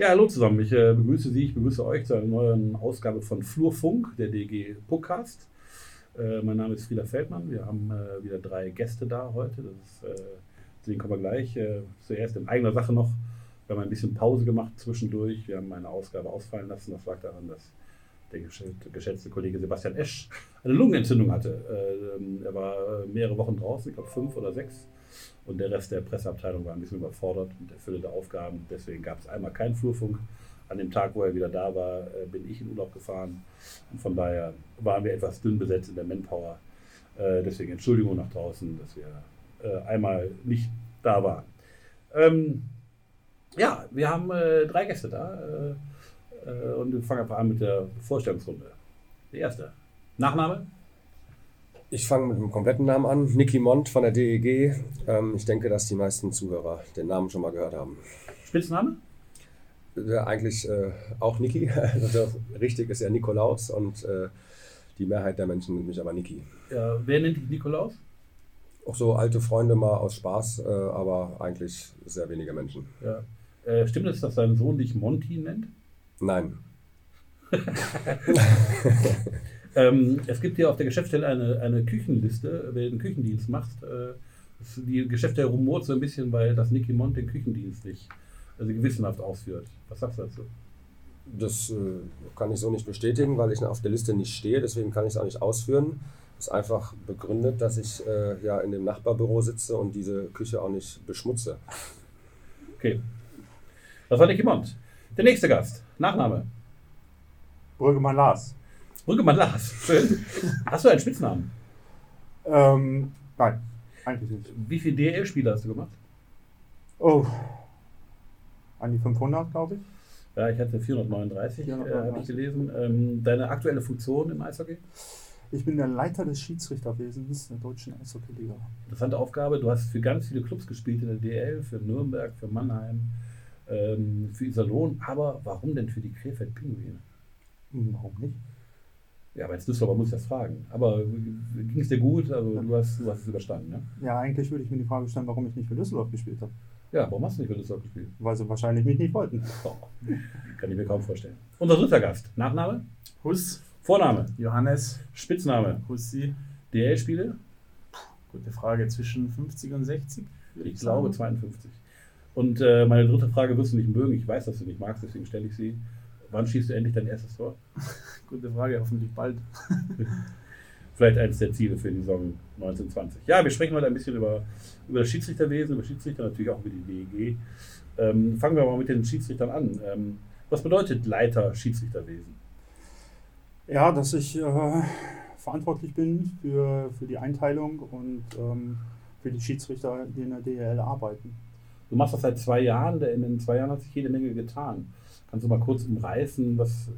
Ja, hallo zusammen. Ich äh, begrüße Sie, ich begrüße euch zu einer neuen Ausgabe von Flurfunk, der DG Podcast. Äh, mein Name ist Frieda Feldmann. Wir haben äh, wieder drei Gäste da heute. Das ist, äh, zu denen kommen wir gleich. Äh, zuerst in eigener Sache noch. Wir haben ein bisschen Pause gemacht zwischendurch. Wir haben eine Ausgabe ausfallen lassen. Das lag daran, dass der geschätzte Kollege Sebastian Esch eine Lungenentzündung hatte. Äh, er war mehrere Wochen draußen, ich glaube fünf oder sechs und der Rest der Presseabteilung war ein bisschen überfordert mit der Fülle der Aufgaben. Deswegen gab es einmal keinen Flurfunk. An dem Tag, wo er wieder da war, äh, bin ich in Urlaub gefahren. Und von daher waren wir etwas dünn besetzt in der Manpower. Äh, deswegen Entschuldigung nach draußen, dass wir äh, einmal nicht da waren. Ähm, ja, wir haben drei Gäste da. und wir fangen einfach an mit der Vorstellungsrunde. Der erste. Nachname? Ich fange mit dem kompletten Namen an. Niki Mont von der DEG. Ähm, ich denke, dass die meisten Zuhörer den Namen schon mal gehört haben. Spitzname? Ja, eigentlich äh, auch Niki. Also, richtig ist ja Nikolaus und äh, die Mehrheit der Menschen nennt mich aber Niki. Ja, wer nennt dich Nikolaus? Auch so alte Freunde mal aus Spaß, äh, aber eigentlich sehr wenige Menschen. Ja. Äh, stimmt es, dass dein Sohn dich Monty nennt? Nein. Ähm, es gibt hier auf der Geschäftsstelle eine, eine Küchenliste, wer den Küchendienst macht. Äh, die Geschäftsstelle rumort so ein bisschen, weil das Nicky Mont den Küchendienst nicht also gewissenhaft ausführt. Was sagst du dazu? Das äh, kann ich so nicht bestätigen, weil ich auf der Liste nicht stehe, deswegen kann ich es auch nicht ausführen. Das ist einfach begründet, dass ich äh, ja in dem Nachbarbüro sitze und diese Küche auch nicht beschmutze. Okay. Das war Nicky Mont. Der nächste Gast. Nachname. Brüggemann Lars. Brüggemann Lars. Schön. Hast du einen Spitznamen? Ähm, nein, eigentlich nicht. Wie viele DL-Spiele hast du gemacht? Oh, an die 500, glaube ich. Ja, ich hatte 439, 439. Äh, habe ich gelesen. Ähm, deine aktuelle Funktion im Eishockey? Ich bin der Leiter des Schiedsrichterwesens der deutschen Eishockey-Liga. Interessante Aufgabe. Du hast für ganz viele Clubs gespielt in der DL, für Nürnberg, für Mannheim, ähm, für Iserlohn. Aber warum denn für die Krefeld-Pinguine? Warum nicht? Ja, aber als Düsseldorfer muss ich das fragen. Aber ging es dir gut? Also du hast, du hast es überstanden, ne? Ja, eigentlich würde ich mir die Frage stellen, warum ich nicht für Düsseldorf gespielt habe. Ja, warum hast du nicht für Düsseldorf gespielt? Weil sie wahrscheinlich mich nicht wollten. Oh, kann ich mir kaum vorstellen. Unser dritter Gast. Nachname? Huss. Vorname? Johannes. Spitzname? Hussi. DL-Spiele? Gute Frage. Zwischen 50 und 60? Ich, ich glaube 52. Und äh, meine dritte Frage wirst du nicht mögen. Ich weiß, dass du nicht magst, deswegen stelle ich sie. Wann schießt du endlich dein erstes Tor? Gute Frage, hoffentlich bald. Vielleicht eines der Ziele für die Saison 1920. Ja, wir sprechen heute ein bisschen über, über das Schiedsrichterwesen, über Schiedsrichter, natürlich auch über die DEG. Ähm, fangen wir mal mit den Schiedsrichtern an. Ähm, was bedeutet Leiter Schiedsrichterwesen? Ja, dass ich äh, verantwortlich bin für, für die Einteilung und ähm, für die Schiedsrichter, die in der DEL arbeiten. Du machst das seit zwei Jahren, in den zwei Jahren hat sich jede Menge getan. Kannst du mal kurz umreißen, was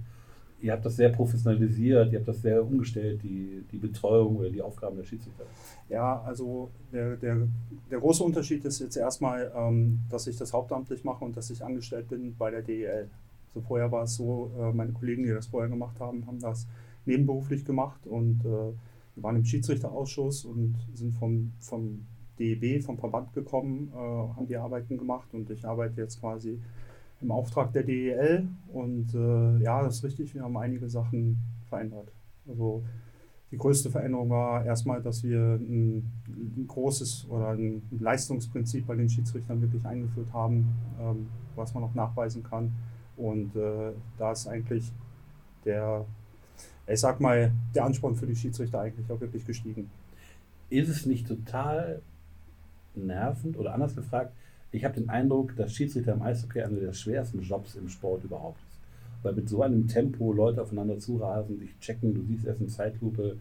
ihr habt das sehr professionalisiert, ihr habt das sehr umgestellt, die, die Betreuung oder die Aufgaben der Schiedsrichter? Ja, also der, der, der große Unterschied ist jetzt erstmal, ähm, dass ich das hauptamtlich mache und dass ich angestellt bin bei der DEL. Also vorher war es so, äh, meine Kollegen, die das vorher gemacht haben, haben das nebenberuflich gemacht und äh, wir waren im Schiedsrichterausschuss und sind vom, vom DEB, vom Verband gekommen, äh, haben die Arbeiten gemacht und ich arbeite jetzt quasi im Auftrag der DEL. Und äh, ja, das ist richtig, wir haben einige Sachen verändert. Also die größte Veränderung war erstmal, dass wir ein, ein großes oder ein Leistungsprinzip bei den Schiedsrichtern wirklich eingeführt haben, ähm, was man auch nachweisen kann. Und äh, da ist eigentlich der, ich sag mal, der Ansporn für die Schiedsrichter eigentlich auch wirklich gestiegen. Ist es nicht total nervend oder anders gefragt, ich habe den Eindruck, dass Schiedsrichter im Eishockey einer der schwersten Jobs im Sport überhaupt ist. Weil mit so einem Tempo Leute aufeinander zurasen, sich checken, du siehst erst in Zeitlupe,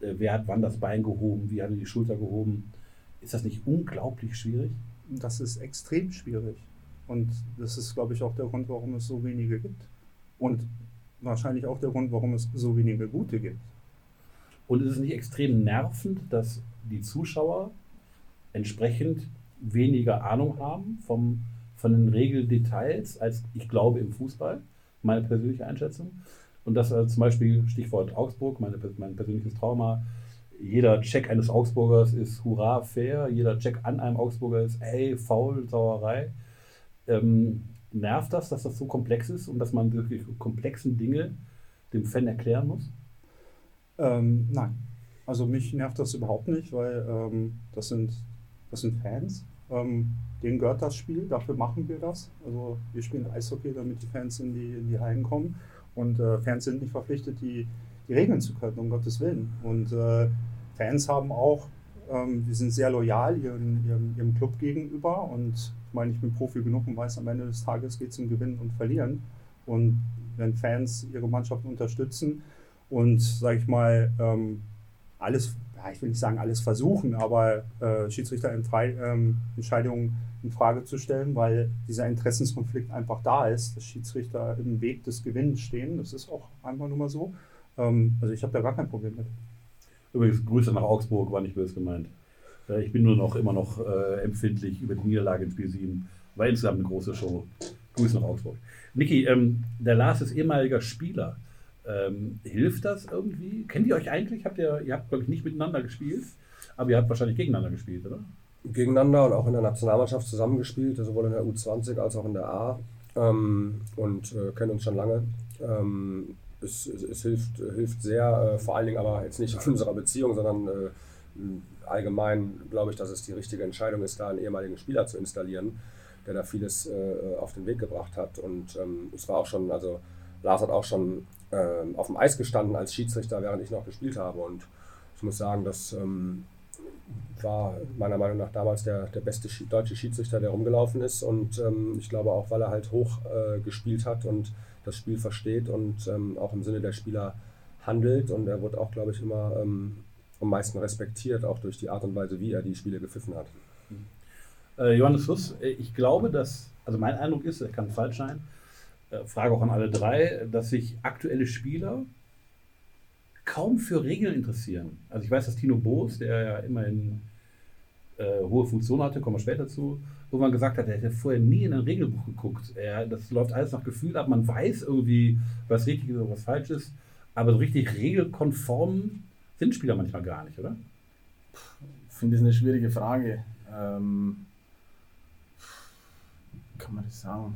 äh, wer hat wann das Bein gehoben, wie hat er die Schulter gehoben. Ist das nicht unglaublich schwierig? Das ist extrem schwierig. Und das ist, glaube ich, auch der Grund, warum es so wenige gibt. Und wahrscheinlich auch der Grund, warum es so wenige gute gibt. Und ist es nicht extrem nervend, dass die Zuschauer entsprechend weniger Ahnung haben vom, von den Regeldetails als ich glaube im Fußball, meine persönliche Einschätzung. Und das also zum Beispiel, Stichwort Augsburg, meine, mein persönliches Trauma, jeder Check eines Augsburgers ist hurra fair, jeder Check an einem Augsburger ist hey, faul, Sauerei. Ähm, nervt das, dass das so komplex ist und dass man wirklich komplexen Dinge dem Fan erklären muss? Ähm, nein. Also mich nervt das überhaupt nicht, weil ähm, das, sind, das sind Fans. Ähm, denen gehört das Spiel, dafür machen wir das. Also wir spielen Eishockey, damit die Fans in die, in die Hallen kommen. Und äh, Fans sind nicht verpflichtet, die, die Regeln zu können, um Gottes Willen. Und äh, Fans haben auch, ähm, wir sind sehr loyal ihren, ihrem, ihrem Club gegenüber. Und ich meine, ich bin Profi genug und weiß, am Ende des Tages geht es um Gewinnen und Verlieren. Und wenn Fans ihre Mannschaft unterstützen und, sage ich mal, ähm, alles, ja, ich will nicht sagen alles versuchen, aber äh, Schiedsrichterentscheidungen ähm, in Frage zu stellen, weil dieser Interessenskonflikt einfach da ist, dass Schiedsrichter im Weg des Gewinns stehen. Das ist auch einfach nur mal so. Ähm, also ich habe da gar kein Problem mit. Übrigens, Grüße nach Augsburg, war nicht böse gemeint. Äh, ich bin nur noch immer noch äh, empfindlich über die Niederlage in Spiel 7. War insgesamt eine große Show. Grüße nach Augsburg. Niki, ähm, der Lars ist ehemaliger Spieler. Ähm, hilft das irgendwie? Kennt ihr euch eigentlich? Habt ihr, ihr habt, glaube ich, nicht miteinander gespielt, aber ihr habt wahrscheinlich gegeneinander gespielt, oder? Gegeneinander und auch in der Nationalmannschaft zusammengespielt, sowohl in der U20 als auch in der A. Ähm, und äh, kennen uns schon lange. Ähm, es, es, es, hilft, hilft sehr, äh, vor allen Dingen aber jetzt nicht in unserer Beziehung, sondern äh, allgemein glaube ich, dass es die richtige Entscheidung ist, da einen ehemaligen Spieler zu installieren, der da vieles äh, auf den Weg gebracht hat. Und ähm, es war auch schon, also Lars hat auch schon ähm, auf dem Eis gestanden als Schiedsrichter, während ich noch gespielt habe. Und ich muss sagen, das ähm, war meiner Meinung nach damals der, der beste deutsche Schiedsrichter, der rumgelaufen ist. Und ähm, ich glaube auch, weil er halt hoch äh, gespielt hat und das Spiel versteht und ähm, auch im Sinne der Spieler handelt. Und er wurde auch, glaube ich, immer ähm, am meisten respektiert, auch durch die Art und Weise, wie er die Spiele gepfiffen hat. Äh, Johannes Fuss, äh, ich glaube, dass, also mein Eindruck ist, er kann falsch sein, Frage auch an alle drei, dass sich aktuelle Spieler kaum für Regeln interessieren. Also ich weiß, dass Tino Boos, der ja immerhin äh, hohe Funktion hatte, kommen wir später zu, irgendwann gesagt hat, er hätte vorher nie in ein Regelbuch geguckt. Er, das läuft alles nach Gefühl ab. Man weiß irgendwie, was richtig ist oder was falsch ist. Aber so richtig regelkonform sind Spieler manchmal gar nicht, oder? Ich finde das eine schwierige Frage. Ähm, kann man das sagen?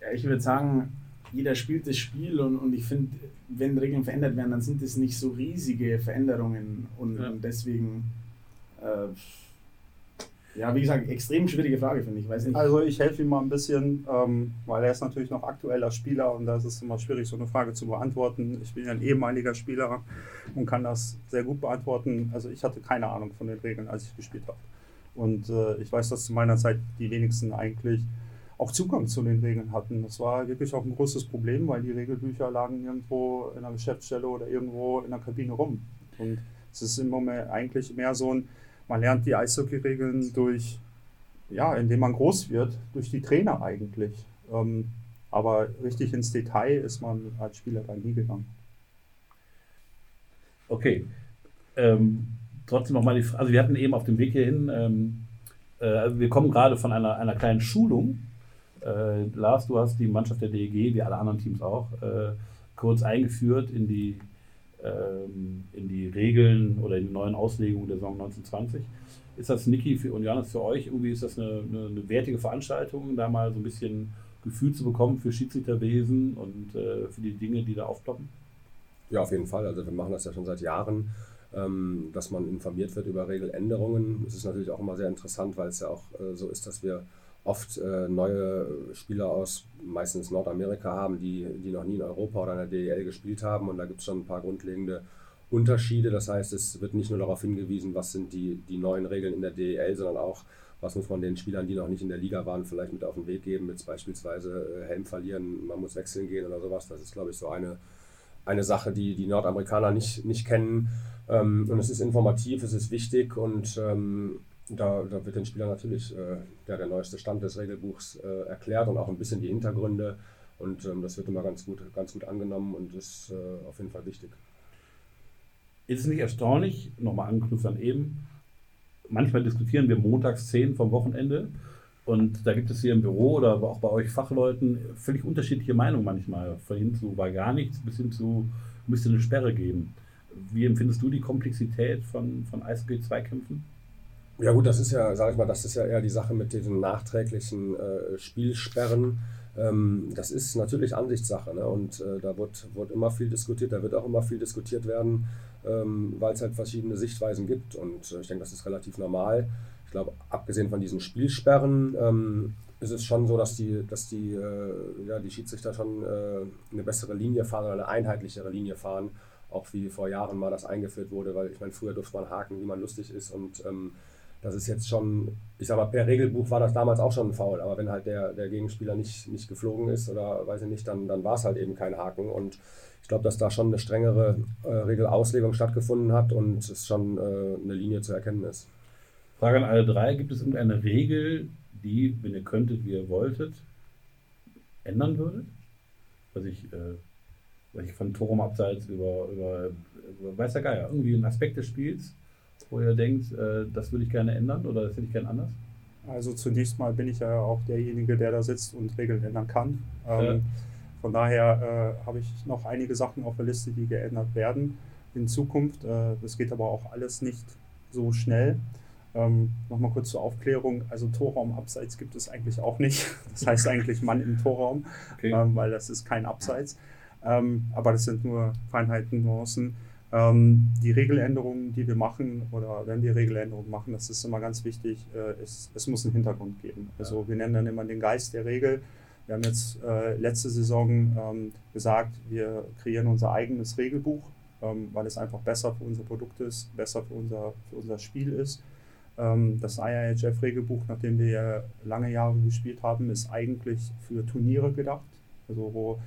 Ja, ich würde sagen, jeder spielt das Spiel und, und ich finde, wenn Regeln verändert werden, dann sind das nicht so riesige Veränderungen und, ja. und deswegen, äh, ja, wie gesagt, extrem schwierige Frage, finde ich. Weiß nicht. Also ich helfe ihm mal ein bisschen, ähm, weil er ist natürlich noch aktueller Spieler und da ist es immer schwierig, so eine Frage zu beantworten. Ich bin ja ein ehemaliger Spieler und kann das sehr gut beantworten. Also ich hatte keine Ahnung von den Regeln, als ich gespielt habe. Und äh, ich weiß, dass zu meiner Zeit die wenigsten eigentlich auch Zugang zu den Regeln hatten. Das war wirklich auch ein großes Problem, weil die Regelbücher lagen irgendwo in einer Geschäftsstelle oder irgendwo in der Kabine rum. Und es ist im Moment eigentlich mehr so ein, man lernt die Eishockey-Regeln durch, ja, indem man groß wird, durch die Trainer eigentlich. Ähm, aber richtig ins Detail ist man als Spieler dann nie gegangen. Okay. Ähm, trotzdem nochmal die Frage, also wir hatten eben auf dem Weg hierhin, ähm, äh, wir kommen gerade von einer, einer kleinen Schulung äh, Lars, du hast die Mannschaft der DEG, wie alle anderen Teams auch, äh, kurz eingeführt in die, ähm, in die Regeln oder in die neuen Auslegungen der Saison 1920. Ist das, Niki für, und Johannes, für euch irgendwie ist das eine, eine, eine, wertige Veranstaltung, da mal so ein bisschen Gefühl zu bekommen für Schiedsrichterwesen und äh, für die Dinge, die da aufploppen? Ja, auf jeden Fall. Also wir machen das ja schon seit Jahren, ähm, dass man informiert wird über Regeländerungen. Es ist natürlich auch immer sehr interessant, weil es ja auch äh, so ist, dass wir oft äh, neue Spieler aus meistens Nordamerika haben, die, die noch nie in Europa oder in der DEL gespielt haben. Und da gibt es schon ein paar grundlegende Unterschiede. Das heißt, es wird nicht nur darauf hingewiesen, was sind die, die neuen Regeln in der DEL, sondern auch, was muss man den Spielern, die noch nicht in der Liga waren, vielleicht mit auf den Weg geben, mit beispielsweise äh, Helm verlieren, man muss wechseln gehen oder sowas. Das ist, glaube ich, so eine, eine Sache, die die Nordamerikaner nicht, nicht kennen. Ähm, und es ist informativ, es ist wichtig und ähm, da, da, wird den Spielern natürlich äh, der, der neueste Stand des Regelbuchs äh, erklärt und auch ein bisschen die Hintergründe. Und ähm, das wird immer ganz gut, ganz gut angenommen und ist äh, auf jeden Fall wichtig. Ist es nicht erstaunlich, nochmal anknüpft an eben, manchmal diskutieren wir montags 10 vom Wochenende und da gibt es hier im Büro oder auch bei euch Fachleuten völlig unterschiedliche Meinungen manchmal. Von hin zu war gar nichts bis hin zu müsste eine Sperre geben. Wie empfindest du die Komplexität von, von Eishockey-Zweikämpfen? Ja gut, das ist ja, sag ich mal, das ist ja eher die Sache mit diesen nachträglichen äh, Spielsperren. Ähm, das ist natürlich Ansichtssache ne? und äh, da wird, wird immer viel diskutiert, da wird auch immer viel diskutiert werden, ähm, weil es halt verschiedene Sichtweisen gibt und äh, ich denke, das ist relativ normal. Ich glaube, abgesehen von diesen Spielsperren ähm, ist es schon so, dass die, dass die, äh, ja, die Schiedsrichter schon äh, eine bessere Linie fahren oder eine einheitlichere Linie fahren, auch wie vor Jahren mal das eingeführt wurde, weil ich meine, früher durfte man haken, wie man lustig ist und ähm, das ist jetzt schon, ich sag mal, per Regelbuch war das damals auch schon ein Foul, aber wenn halt der, der Gegenspieler nicht, nicht geflogen ist oder weiß ich nicht, dann, dann war es halt eben kein Haken. Und ich glaube, dass da schon eine strengere äh, Regelauslegung stattgefunden hat und es schon äh, eine Linie zu erkennen ist. Frage an alle drei: Gibt es irgendeine Regel, die, wenn ihr könntet, wie ihr wolltet, ändern würdet? Was ich, äh, was ich von Torum abseits über, über, über weiß der Geier, irgendwie ein Aspekt des Spiels, wo ihr denkt, äh, das würde ich gerne ändern oder das hätte ich gerne anders? Also zunächst mal bin ich ja auch derjenige, der da sitzt und Regeln ändern kann. Ähm, ja. Von daher äh, habe ich noch einige Sachen auf der Liste, die geändert werden in Zukunft. Äh, das geht aber auch alles nicht so schnell. Ähm, Nochmal kurz zur Aufklärung. Also Torraum abseits gibt es eigentlich auch nicht. Das heißt eigentlich Mann im Torraum, okay. ähm, weil das ist kein Abseits. Ähm, aber das sind nur Feinheiten, Nuancen. Ähm, die Regeländerungen, die wir machen, oder wenn wir Regeländerungen machen, das ist immer ganz wichtig, äh, es, es, muss einen Hintergrund geben. Also wir nennen dann immer den Geist der Regel. Wir haben jetzt äh, letzte Saison ähm, gesagt, wir kreieren unser eigenes Regelbuch, ähm, weil es einfach besser für unser Produkt ist, besser für unser, für unser Spiel ist. Ähm, das IIHF-Regelbuch, nachdem wir lange Jahre gespielt haben, ist eigentlich für Turniere gedacht. Also wo,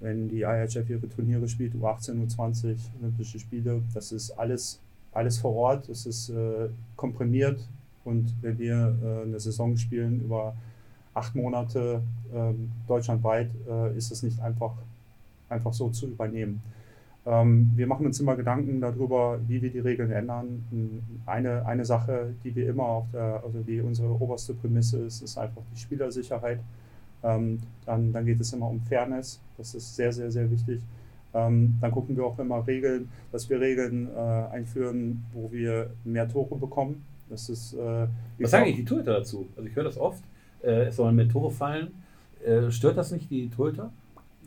wenn die IIHF ihre Turniere spielt, U18, U20, Olympische Spiele, das ist alles, alles vor Ort, es ist äh, komprimiert und wenn wir äh, eine Saison spielen über acht Monate äh, deutschlandweit, ist es nicht einfach, einfach so zu übernehmen. Ähm, wir machen uns immer Gedanken darüber, wie wir die Regeln ändern. Eine, eine Sache, die wir immer auf der, also die unsere oberste Prämisse ist, ist einfach die Spielersicherheit. Ähm, dann, dann geht es immer um Fairness, das ist sehr, sehr, sehr wichtig. Ähm, dann gucken wir auch immer Regeln, dass wir Regeln äh, einführen, wo wir mehr Tore bekommen. Das ist, äh, Was sagen eigentlich die Torhüter dazu? Also ich höre das oft, äh, es sollen mehr Tore fallen. Äh, stört das nicht die Torhüter?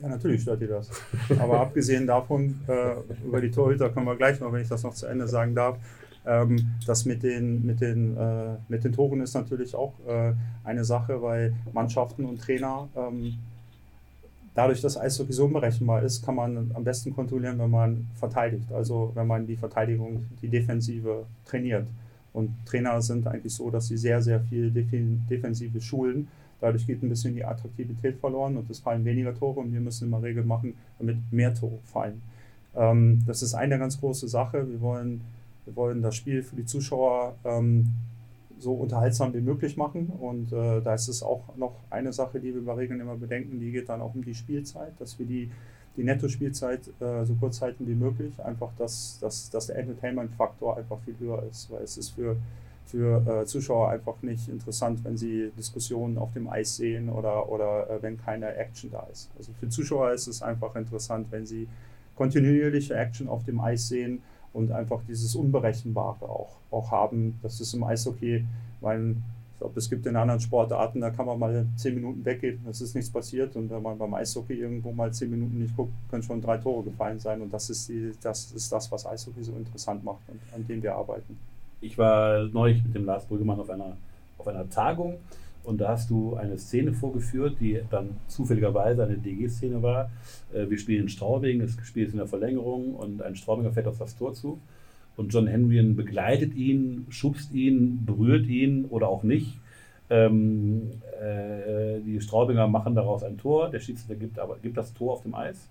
Ja, natürlich stört die das. Aber abgesehen davon, äh, über die Torhüter können wir gleich noch, wenn ich das noch zu Ende sagen darf. Ähm, das mit den, mit, den, äh, mit den Toren ist natürlich auch äh, eine Sache, weil Mannschaften und Trainer, ähm, dadurch, dass Eishockey so unberechenbar ist, kann man am besten kontrollieren, wenn man verteidigt. Also wenn man die Verteidigung, die Defensive trainiert. Und Trainer sind eigentlich so, dass sie sehr, sehr viel Defensive schulen Dadurch geht ein bisschen die Attraktivität verloren und es fallen weniger Tore und wir müssen immer Regeln machen, damit mehr Tore fallen. Ähm, das ist eine ganz große Sache. Wir wollen, wir wollen das Spiel für die Zuschauer ähm, so unterhaltsam wie möglich machen. Und äh, da ist es auch noch eine Sache, die wir bei Regeln immer bedenken, die geht dann auch um die Spielzeit, dass wir die, die Netto-Spielzeit äh, so kurz halten wie möglich. Einfach, dass, dass, dass der Entertainment-Faktor einfach viel höher ist, weil es ist für für äh, Zuschauer einfach nicht interessant, wenn sie Diskussionen auf dem Eis sehen oder, oder äh, wenn keine Action da ist. Also für Zuschauer ist es einfach interessant, wenn sie kontinuierliche Action auf dem Eis sehen und einfach dieses Unberechenbare auch, auch haben. Das ist im Eishockey, weil ich glaube, es gibt in anderen Sportarten, da kann man mal zehn Minuten weggehen, es ist nichts passiert. Und wenn man beim Eishockey irgendwo mal zehn Minuten nicht guckt, können schon drei Tore gefallen sein. Und das ist, die, das, ist das, was Eishockey so interessant macht und an dem wir arbeiten ich war neulich mit dem Lars Brüggemann auf einer, auf einer Tagung und da hast du eine Szene vorgeführt, die dann zufälligerweise eine DG-Szene war. Äh, wir spielen in Straubing, das Spiel ist in der Verlängerung und ein Straubinger fährt auf das Tor zu. Und John Henrien begleitet ihn, schubst ihn, berührt ihn oder auch nicht. Ähm, äh, die Straubinger machen daraus ein Tor, der Schiedsrichter gibt, aber, gibt das Tor auf dem Eis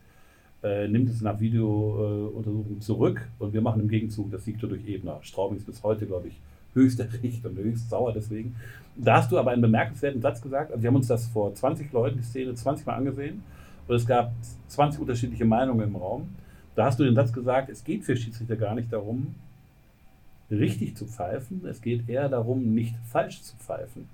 äh, nimmt es nach Videountersuchung äh, zurück und wir machen im Gegenzug das Siegtor durch Ebner. Straubing ist bis heute, glaube ich, höchst erregt und höchst sauer deswegen. Da hast du aber einen bemerkenswerten Satz gesagt. Also wir haben uns das vor 20 Leuten, die Szene, 20 Mal angesehen und es gab 20 unterschiedliche Meinungen im Raum. Da hast du den Satz gesagt, es geht für Schiedsrichter gar nicht darum, richtig zu pfeifen, es geht eher darum, nicht falsch zu pfeifen.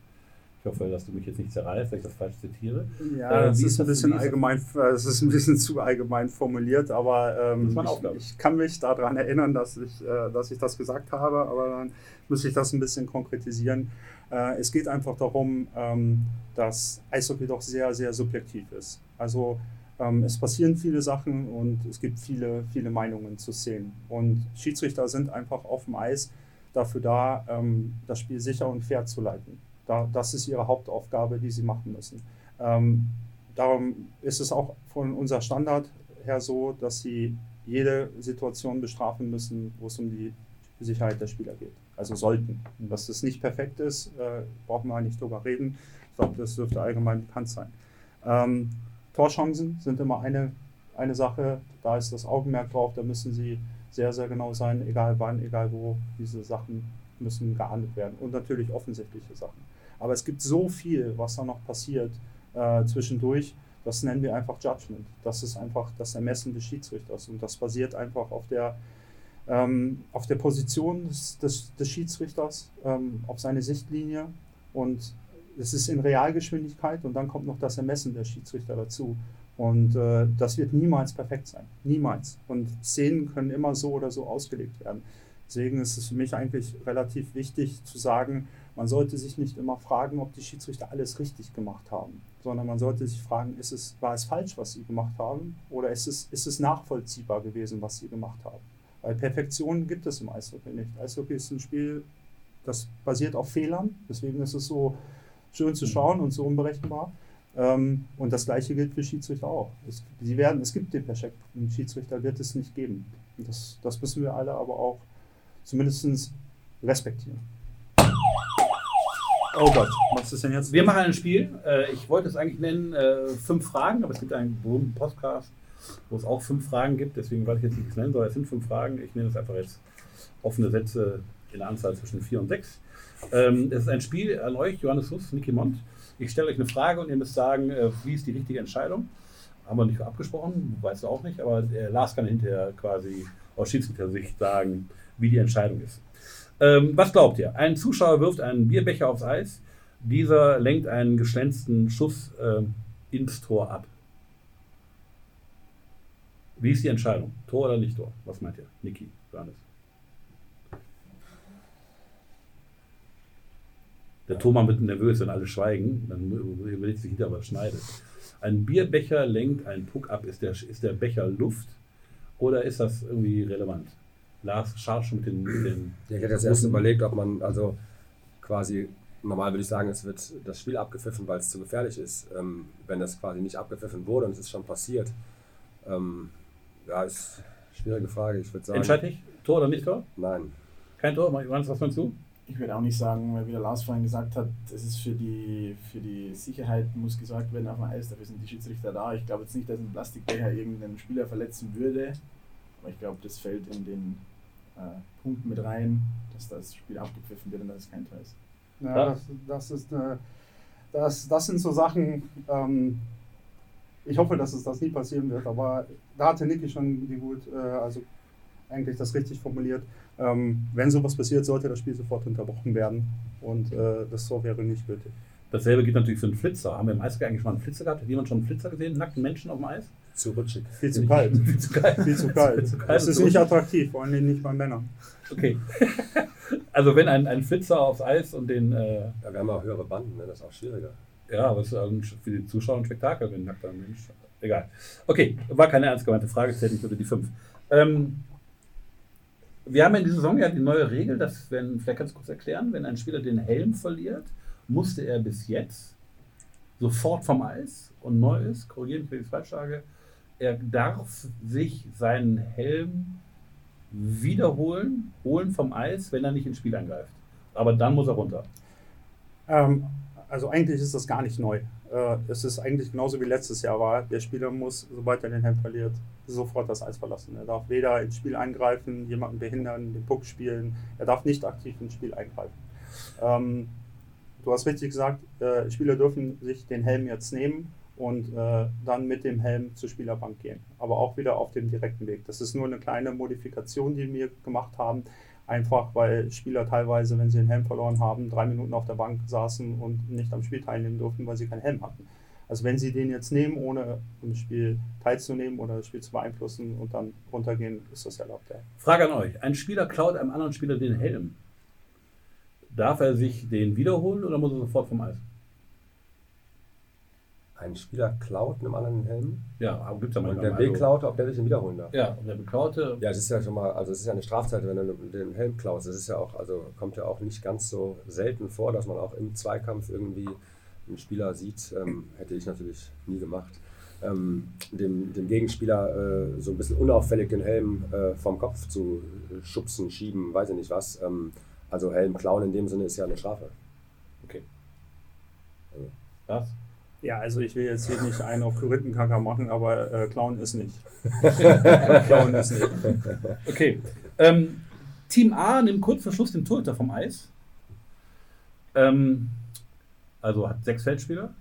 Ich hoffe, dass du mich jetzt nicht zerreißt, wenn ich das falsch zitiere. Ja, äh, es ist, ist, ein bisschen allgemein, es ist ein bisschen zu allgemein formuliert, aber ähm, ich, ich, kann mich daran erinnern, dass ich, äh, dass ich das gesagt habe, aber dann muss ich das ein bisschen konkretisieren. Äh, es geht einfach darum, ähm, dass Eishockey doch sehr, sehr subjektiv ist. Also ähm, es passieren viele Sachen und es gibt viele, viele Meinungen zu sehen. Und Schiedsrichter sind einfach auf dem Eis dafür da, ähm, das Spiel sicher und fair zu leiten. Da, das ist ihre Hauptaufgabe, die sie machen müssen. Ähm, darum ist es auch von unser Standard her so, dass sie jede Situation bestrafen müssen, wo es um die Sicherheit der Spieler geht. Also sollten. Dass das nicht perfekt ist, äh, brauchen wir nicht drüber reden. Ich glaube, das dürfte allgemein bekannt sein. Ähm, Torchancen sind immer eine, eine Sache. Da ist das Augenmerk drauf. Da müssen sie sehr, sehr genau sein, egal wann, egal wo. Diese Sachen müssen geahndet werden. Und natürlich offensichtliche Sachen. Aber es gibt so viel, was da noch passiert äh, zwischendurch. Das nennen wir einfach Judgment. Das ist einfach das Ermessen des Schiedsrichters. Und das basiert einfach auf der, ähm, auf der Position des, des, des Schiedsrichters, ähm, auf seine Sichtlinie. Und es ist in Realgeschwindigkeit und dann kommt noch das Ermessen der Schiedsrichter dazu. Und äh, das wird niemals perfekt sein. Niemals. Und Szenen können immer so oder so ausgelegt werden. Deswegen ist es für mich eigentlich relativ wichtig zu sagen, man sollte sich nicht immer fragen, ob die Schiedsrichter alles richtig gemacht haben, sondern man sollte sich fragen, ist es, war es falsch, was sie gemacht haben, oder ist es, ist es nachvollziehbar gewesen, was sie gemacht haben. Weil Perfektion gibt es im Eishockey nicht. Eishockey ist ein Spiel, das basiert auf Fehlern, deswegen ist es so schön zu schauen und so unberechenbar. Ähm, und das gleiche gilt für Schiedsrichter auch. Es, sie werden, es gibt den perfekten Schiedsrichter, wird es nicht geben. Das, das müssen wir alle aber auch zumindest respektieren. Oh Gott, was ist denn jetzt? Wir machen ein Spiel. Äh, ich wollte es eigentlich nennen äh, fünf Fragen, aber es gibt einen berühmten Podcast, wo es auch fünf Fragen gibt. Deswegen wollte ich jetzt nichts nennen, sondern es sind fünf Fragen. Ich nenne es einfach jetzt offene Sätze in der Anzahl zwischen vier und sechs. Ähm, es ist ein Spiel an euch, Johannes Huss, Niki Mont. Ich stelle euch eine Frage und ihr müsst sagen, äh, wie ist die richtige Entscheidung. Haben wir nicht abgesprochen, weißt du auch nicht, aber Lars kann hinterher quasi aus Schiedsrichter-Sicht sagen, wie die Entscheidung ist. Ähm, was glaubt ihr? Ein Zuschauer wirft einen Bierbecher aufs Eis. Dieser lenkt einen geschlänzten Schuss äh, ins Tor ab. Wie ist die Entscheidung? Tor oder nicht Tor? Was meint ihr? Niki, Johannes. Der Thomas wird nervös, wenn alle schweigen, dann überlegt sich hinter was schneidet. Ein Bierbecher lenkt einen Puck ab. Ist der, ist der Becher Luft oder ist das irgendwie relevant? Lars scharf schon mit den. Mit den ja, ich hätte jetzt erst überlegt, ob man also quasi, normal würde ich sagen, es wird das Spiel abgepfiffen, weil es zu gefährlich ist. Ähm, wenn das quasi nicht abgepfiffen wurde und es ist schon passiert. Ähm, ja, ist eine schwierige Frage. Ich würde sagen. Entscheide ich? Tor oder nicht Tor? Nein. Kein Tor? Johannes, was meinst du? Ich würde auch nicht sagen, weil wie der Lars vorhin gesagt hat, es ist für die, für die Sicherheit muss gesorgt werden auf dem Eis, dafür sind die Schiedsrichter da. Ich glaube jetzt nicht, dass ein Plastikbecher irgendeinen Spieler verletzen würde, aber ich glaube, das fällt in den äh, Punkt mit rein, dass das Spiel abgepfiffen wird und dass es kein Tor ist. Ja, das, das, ist eine, äh, das, das sind so Sachen, ähm, ich hoffe, dass es das nie passieren wird, aber da hatte Niki schon die gut, äh, also eigentlich das richtig formuliert. Ähm, wenn sowas passiert, sollte das Spiel sofort unterbrochen werden und äh, das Tor wäre nicht gültig. Dasselbe gilt natürlich für einen Flitzer. Haben wir im Eishockey eigentlich schon mal einen Flitzer gehabt? Hat jemand schon einen Flitzer gesehen? Nackten Menschen auf dem Eis? Zu rutschig. Viel zu kalt. Viel zu kalt. Viel zu kalt. Viel zu kalt. Das ist nicht attraktiv, vor allem nicht bei Männern. Okay. also wenn ein, ein Flitzer aufs Eis und den... Äh, ja, wir haben auch höhere Banden, ne? das ist auch schwieriger. Ja, aber es ist für die Zuschauer ein Spektakel, wenn ein nackter Mensch... Egal. Okay, war keine ernst gemeinte Frage, zählt nicht unter die fünf. Ähm, wir haben in dieser Saison ja die neue Regel, dass, wenn, vielleicht kannst du kurz erklären, wenn ein Spieler den Helm verliert, musste er bis jetzt sofort vom Eis und neu ist, korrigieren mich, wenn ich es falsch sage, er darf sich seinen Helm wiederholen, holen vom Eis, wenn er nicht ins Spiel eingreift. Aber dann muss er runter. Ähm, also eigentlich ist das gar nicht neu. Äh, es ist eigentlich genauso wie letztes Jahr war. Der Spieler muss, sobald er den Helm verliert, sofort das Eis verlassen. Er darf weder ins Spiel eingreifen, jemanden behindern, den Puck spielen. Er darf nicht aktiv ins Spiel eingreifen. Ähm, du hast richtig gesagt, äh, Spieler dürfen sich den Helm jetzt nehmen und äh, dann mit dem Helm zur Spielerbank gehen. Aber auch wieder auf dem direkten Weg. Das ist nur eine kleine Modifikation, die wir gemacht haben, Einfach weil Spieler teilweise, wenn sie den Helm verloren haben, drei Minuten auf der Bank saßen und nicht am Spiel teilnehmen durften, weil sie keinen Helm hatten. Also wenn sie den jetzt nehmen, ohne im Spiel teilzunehmen oder das Spiel zu beeinflussen und dann runtergehen, ist das erlaubt. Frage an euch. Ein Spieler klaut einem anderen Spieler den Helm. Darf er sich den wiederholen oder muss er sofort vom Eis? Ein Spieler klaut einem anderen Helm Ja, aber gibt es ja und manchmal. der Also- B-Klaute, ob der sich den wiederholen darf. Ja, und der Beklaute. Ja, es ist ja schon mal, also es ist ja eine Straftat, wenn du den Helm klaust. Das ist ja auch, also kommt ja auch nicht ganz so selten vor, dass man auch im Zweikampf irgendwie einen Spieler sieht. Ähm, hätte ich natürlich nie gemacht. Ähm, dem, dem Gegenspieler äh, so ein bisschen unauffällig den Helm äh, vom Kopf zu schubsen, schieben, weiß ich nicht was. Ähm, also Helm klauen in dem Sinne ist ja eine Strafe. Okay. Was? Ja, also ich will jetzt hier nicht einen auf Korinthenkacker machen, aber äh, Clown ist nicht. Clown ist nicht. Okay. Ähm, Team A nimmt kurz vor Schluss den Torhüter vom Eis. Ähm, also hat sechs Feldspieler.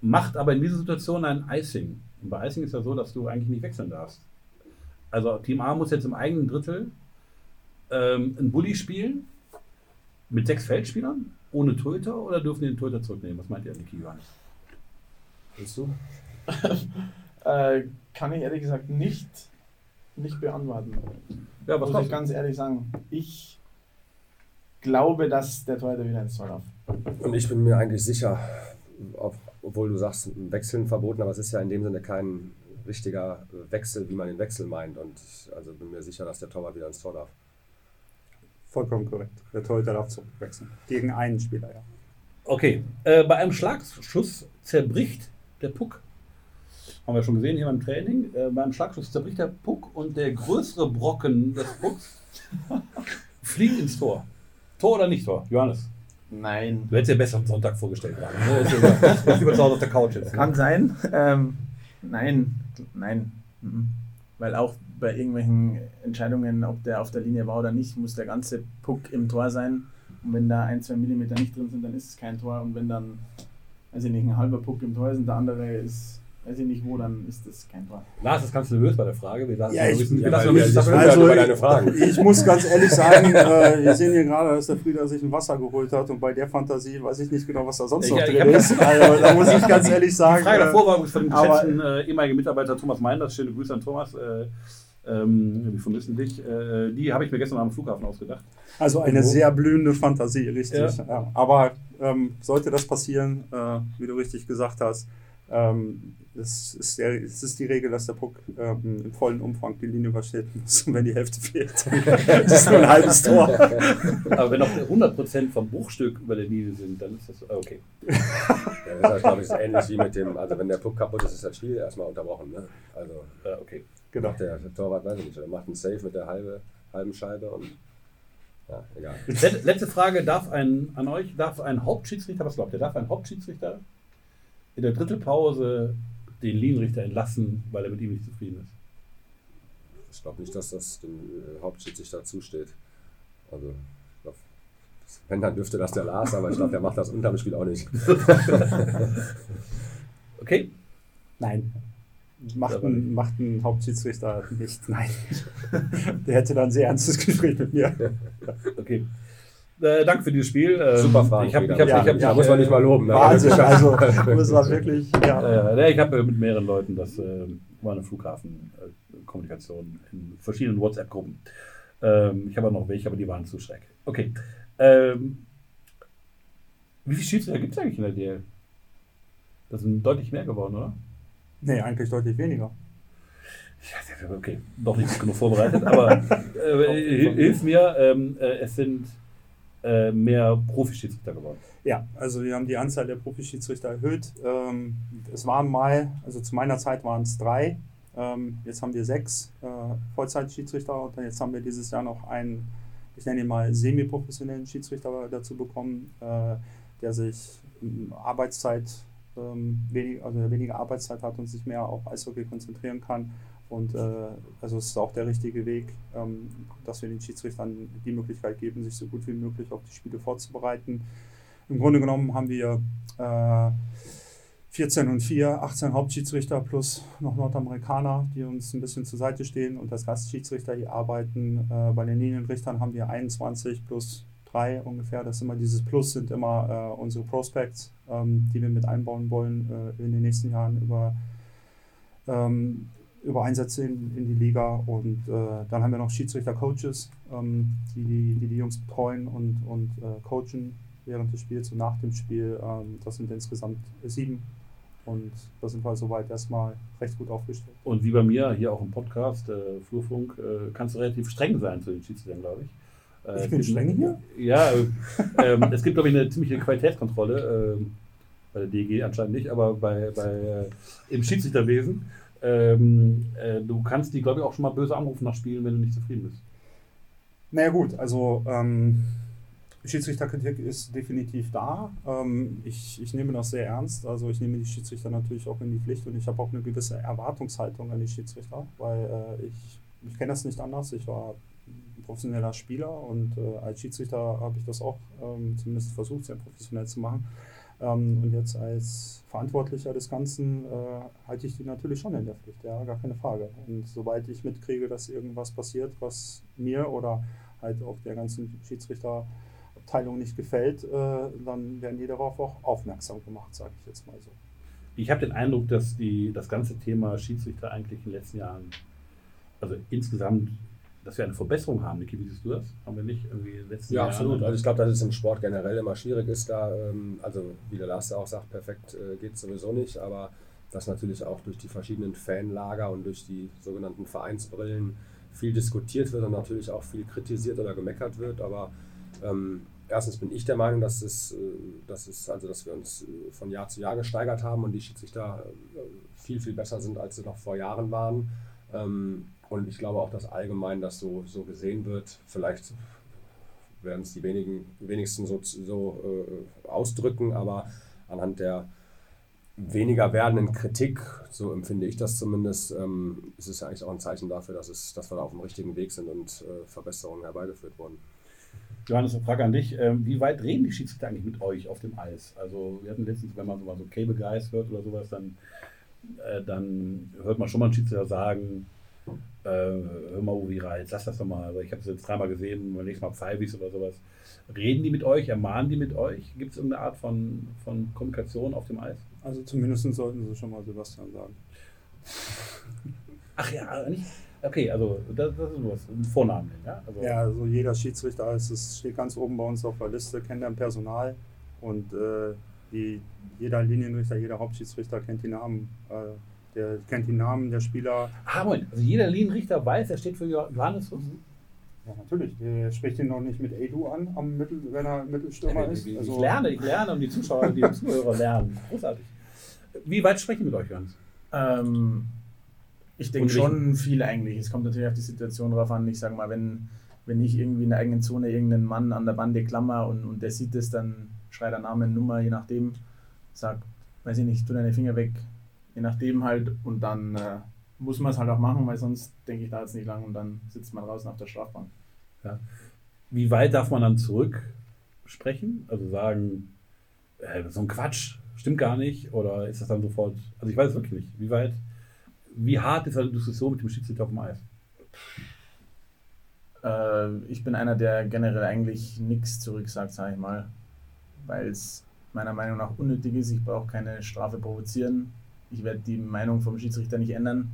Macht aber in dieser Situation ein Icing. Und bei Icing ist ja so, dass du eigentlich nicht wechseln darfst. Also Team A muss jetzt im eigenen Drittel ähm, einen Bully spielen mit sechs Feldspielern ohne Torhüter oder dürfen die den Torhüter zurücknehmen? Was meint ihr, Niki Johannes? Willst du? Äh, kann ich ehrlich gesagt nicht, nicht beantworten. Ja, was Muss ich ganz ehrlich sagen. Ich glaube, dass der Torhüter wieder ins Tor darf. Und ich bin mir eigentlich sicher, ob, obwohl du sagst, ein Wechseln verboten, aber es ist ja in dem Sinne kein richtiger Wechsel, wie man den Wechsel meint. Und ich also bin mir sicher, dass der Torwart wieder ins Tor darf. Vollkommen korrekt. Der Torhüter darf zurückwechseln. Gegen einen Spieler, ja. Okay, äh, bei einem Schlagschuss zerbricht der Puck. Haben wir schon gesehen hier beim Training. Äh, beim Schlagschuss zerbricht der Puck und der größere Brocken des Pucks fliegt ins Tor. Tor oder nicht Tor? Johannes, Nein. du hättest dir besser am Sonntag vorgestellt. Ne? Lieber zu Hause auf der Couch jetzt. Kann sein. Ähm, nein, nein. Mhm. Weil auch bei irgendwelchen Entscheidungen, ob der auf der Linie war oder nicht, muss der ganze Puck im Tor sein. Und wenn da ein, zwei Millimeter nicht drin sind, dann ist es kein Tor. Und wenn dann, weiß ich nicht, ein halber Puck im Tor ist und der andere ist, weiß ich nicht wo, dann ist das kein Tor. Lars ist ganz nervös bei der Frage. Wir lassen Ja, ich- wissen, wir ja, lassen was- wundern Also, über deine Fragen. Ich muss ganz ehrlich sagen, äh, wir sehen hier gerade, dass der Frieder sich ein Wasser geholt hat und bei der Fantasie weiß ich nicht genau, was da sonst Ich- noch ich drin ist. Also, da muss ich ganz ehrlich sagen. Die Frage äh, davor war übrigens von dem aber- geschätzten äh, ehemaligen Mitarbeiter Thomas Meinders. Schöne Grüße an Thomas. Äh, ähm, wir vermissen dich. Äh, die habe ich mir gestern am Flughafen ausgedacht. Also eine sehr blühende Fantasie, richtig. Ja. Ja. Aber ähm, sollte das passieren, äh, wie du richtig gesagt hast, ähm, es, ist der, es ist die Regel, dass der Puck ähm, im vollen Umfang die Linie übersteht muss. Und wenn die Hälfte fehlt, dann ist nur ein halbes Tor. Aber wenn noch 100% vom Bruchstück über der Linie sind, dann ist das äh, okay. Ja, das ist halt, glaube ich, ähnlich wie mit dem, also wenn der Puck kaputt ist, ist das Spiel erstmal unterbrochen. Ne? Also Äh, okay. Genau. macht der Torwart, weiß ich nicht, oder macht einen Save mit der halbe, halben Scheibe und ja, egal. Let- Letzte Frage: Darf ein, an euch, darf ein Hauptschiedsrichter, was glaubt ihr, darf ein Hauptschiedsrichter in der Drittelpause den Linienrichter entlassen, weil er mit ihm nicht zufrieden ist? Ich glaube nicht, dass das dem äh, Hauptschiedsrichter zusteht. Also, ich glaub, wenn, dann dürfte das der Lars, aber ich glaube, der macht das unterm Spiel auch nicht. Okay? Nein. Macht ein, macht ein Hauptschiedsrichter nicht. Nein. Der hätte dann ein sehr ernstes Gespräch mit mir. Okay. Äh, danke für dieses Spiel. Ähm, Super Frage. Ich habe Frieda. ich hab, Ja, ich hab, Da muss man nicht mal loben. Ne? Wahnsinn. Also, das war wirklich. Ja. Äh, ich habe mit mehreren Leuten, das äh, war eine Flughafenkommunikation in verschiedenen WhatsApp-Gruppen. Ähm, ich habe auch noch welche, aber die waren zu schreck. Okay. Ähm, wie viele Schiedsrichter gibt es eigentlich in der DL? Das sind deutlich mehr geworden, oder? Nee, eigentlich deutlich weniger. Ja, okay, doch nicht genug vorbereitet, aber äh, hil- hilf mir, ähm, äh, es sind äh, mehr Profi-Schiedsrichter geworden. Ja, also wir haben die Anzahl der Profischiedsrichter erhöht. Ähm, es waren mal, also zu meiner Zeit waren es drei. Ähm, jetzt haben wir sechs äh, Vollzeitschiedsrichter und dann jetzt haben wir dieses Jahr noch einen, ich nenne ihn mal semi-professionellen Schiedsrichter dazu bekommen, äh, der sich ähm, Arbeitszeit ähm, wenig, also weniger Arbeitszeit hat und sich mehr auf Eishockey konzentrieren kann. Und äh, also es ist auch der richtige Weg, ähm, dass wir den Schiedsrichtern die Möglichkeit geben, sich so gut wie möglich auf die Spiele vorzubereiten. Im Grunde genommen haben wir äh, 14 und 4, 18 Hauptschiedsrichter plus noch Nordamerikaner, die uns ein bisschen zur Seite stehen und als Gastschiedsrichter hier arbeiten. Äh, bei den Linienrichtern haben wir 21 plus 3 ungefähr. Das ist immer dieses Plus, sind immer äh, unsere Prospects, ähm, die wir mit einbauen wollen äh, in den nächsten Jahren über, ähm, über Einsätze in, in die Liga. Und äh, dann haben wir noch Schiedsrichter-Coaches, ähm, die, die, die die Jungs betreuen und, und äh, coachen während des Spiels und nach dem Spiel. Ähm, das sind insgesamt sieben. Und da sind wir soweit erstmal recht gut aufgestellt. Und wie bei mir hier auch im Podcast, äh, Flurfunk, äh, kannst du relativ streng sein zu den Schiedsrichtern, glaube ich. Äh, ich bin streng hier? Ja, ähm, es gibt, glaube ich, eine ziemliche Qualitätskontrolle. Ähm, bei der DG anscheinend nicht, aber bei, bei äh, im Schiedsrichterwesen. Ähm, äh, du kannst die, glaube ich, auch schon mal böse anrufen nach Spielen, wenn du nicht zufrieden bist. Naja, gut, also ähm, Schiedsrichterkritik ist definitiv da. Ähm, ich, ich nehme das sehr ernst. Also ich nehme die Schiedsrichter natürlich auch in die Pflicht und ich habe auch eine gewisse Erwartungshaltung an die Schiedsrichter, weil äh, ich, ich kenne das nicht anders. Ich war professioneller Spieler und äh, als Schiedsrichter habe ich das auch ähm, zumindest versucht, sehr professionell zu machen. Ähm, und jetzt als Verantwortlicher des Ganzen äh, halte ich die natürlich schon in der Pflicht, ja, gar keine Frage. Und sobald ich mitkriege, dass irgendwas passiert, was mir oder halt auch der ganzen Schiedsrichter Abteilung nicht gefällt, äh, dann werden die darauf auch aufmerksam gemacht, sage ich jetzt mal so. Ich habe den Eindruck, dass die, das ganze Thema Schiedsrichter eigentlich in den letzten Jahren, also insgesamt, dass wir eine Verbesserung haben. Niki, wie siehst du das? Haben wir nicht irgendwie in den letzten ja, Jahren? Ja, absolut. Also ich glaube, dass es im Sport generell immer schwierig ist, da, ähm, also wie der Lars auch sagt, perfekt äh, geht es sowieso nicht, aber dass natürlich auch durch die verschiedenen Fanlager und durch die sogenannten Vereinsbrillen viel diskutiert wird und natürlich auch viel kritisiert oder gemeckert wird, aber ähm, erstens bin ich der Meinung, dass es, äh, dass es, also dass wir uns äh, von Jahr zu Jahr gesteigert haben und die Schiedsrichter äh, viel, viel besser sind, als sie noch vor Jahren waren. Ähm, und ich glaube auch, dass allgemein das so, so gesehen wird. Vielleicht werden es die wenigen, wenigsten so, so äh, ausdrücken, aber anhand der weniger werdenden Kritik, so empfinde ich das zumindest, ähm, ist es eigentlich auch ein Zeichen dafür, dass, es, dass wir da auf dem richtigen Weg sind und äh, Verbesserungen herbeigeführt wurden. Johannes, eine Frage an dich. Ähm, wie weit reden die Schiedsrichter eigentlich mit euch auf dem Eis? Also, wir hatten letztens, wenn man so mal so Cable Guys hört oder sowas, dann, äh, dann hört man schon mal einen Schiedsrichter sagen, hör mal, Uwe Reitz, lass das doch mal. Also, ich habe es jetzt dreimal gesehen, beim nächsten Mal Pfeifis oder sowas. Reden die mit euch, ermahnen die mit euch? Gibt es irgendeine Art von, von Kommunikation auf dem Eis? Also, zumindest sollten sie schon mal Sebastian sagen. Ach ja, nicht? Okay, also das, das ist was, ein Vornamen. Ja, also, ja, also jeder Schiedsrichter ist, es steht ganz oben bei uns auf der Liste, kennt ein Personal und äh, die, jeder Linienrichter, jeder Hauptschiedsrichter kennt die Namen. Äh, der kennt die Namen der Spieler. Ah, Moment, also jeder Linienrichter weiß, er steht für Johannes Fuß? Ja, natürlich. Der spricht ihn noch nicht mit Edu an, am Mittel, wenn er Mittelstürmer ja, ist. Ich, also, ich lerne, ich lerne und die Zuschauer, die Zuhörer lernen. Großartig. Wie weit sprechen wir mit euch, Johannes? Ähm, ich denke schon viel eigentlich. Es kommt natürlich auf die Situation drauf an. Ich sage mal, wenn, wenn ich irgendwie in der eigenen Zone irgendeinen Mann an der Bande klammer und, und der sieht es, dann schreit er Namen, Nummer, je nachdem, sagt, weiß ich nicht, tu deine Finger weg, je nachdem halt. Und dann äh, muss man es halt auch machen, weil sonst denke ich da jetzt nicht lang und dann sitzt man draußen auf der Strafbank. Ja. Wie weit darf man dann zurück sprechen? Also sagen, äh, so ein Quatsch, stimmt gar nicht? Oder ist das dann sofort, also ich weiß es wirklich nicht, wie weit wie hart ist eine Diskussion mit dem Schiedsrichter auf dem Eis? Äh, ich bin einer, der generell eigentlich nichts zurücksagt, sage ich mal, weil es meiner Meinung nach unnötig ist. Ich brauche keine Strafe provozieren. Ich werde die Meinung vom Schiedsrichter nicht ändern.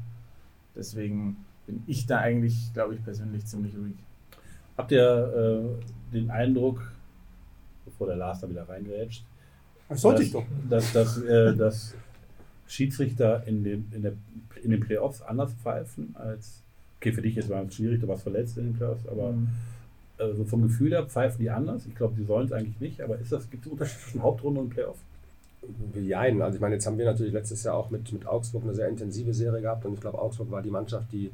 Deswegen bin ich da eigentlich, glaube ich, persönlich ziemlich ruhig. Habt ihr äh, den Eindruck, bevor der Lars da wieder reingrätscht, das sollte ich doch. Dass, dass, äh, dass Schiedsrichter in, dem, in, der, in den Playoffs anders pfeifen als, okay, für dich ist es schwierig, du warst verletzt in den Playoffs, aber mhm. also vom Gefühl her pfeifen die anders. Ich glaube, die sollen es eigentlich nicht, aber ist das, gibt es einen Unterschied zwischen Hauptrunde und Playoff? Jein, also ich meine, jetzt haben wir natürlich letztes Jahr auch mit, mit Augsburg eine sehr intensive Serie gehabt und ich glaube, Augsburg war die Mannschaft, die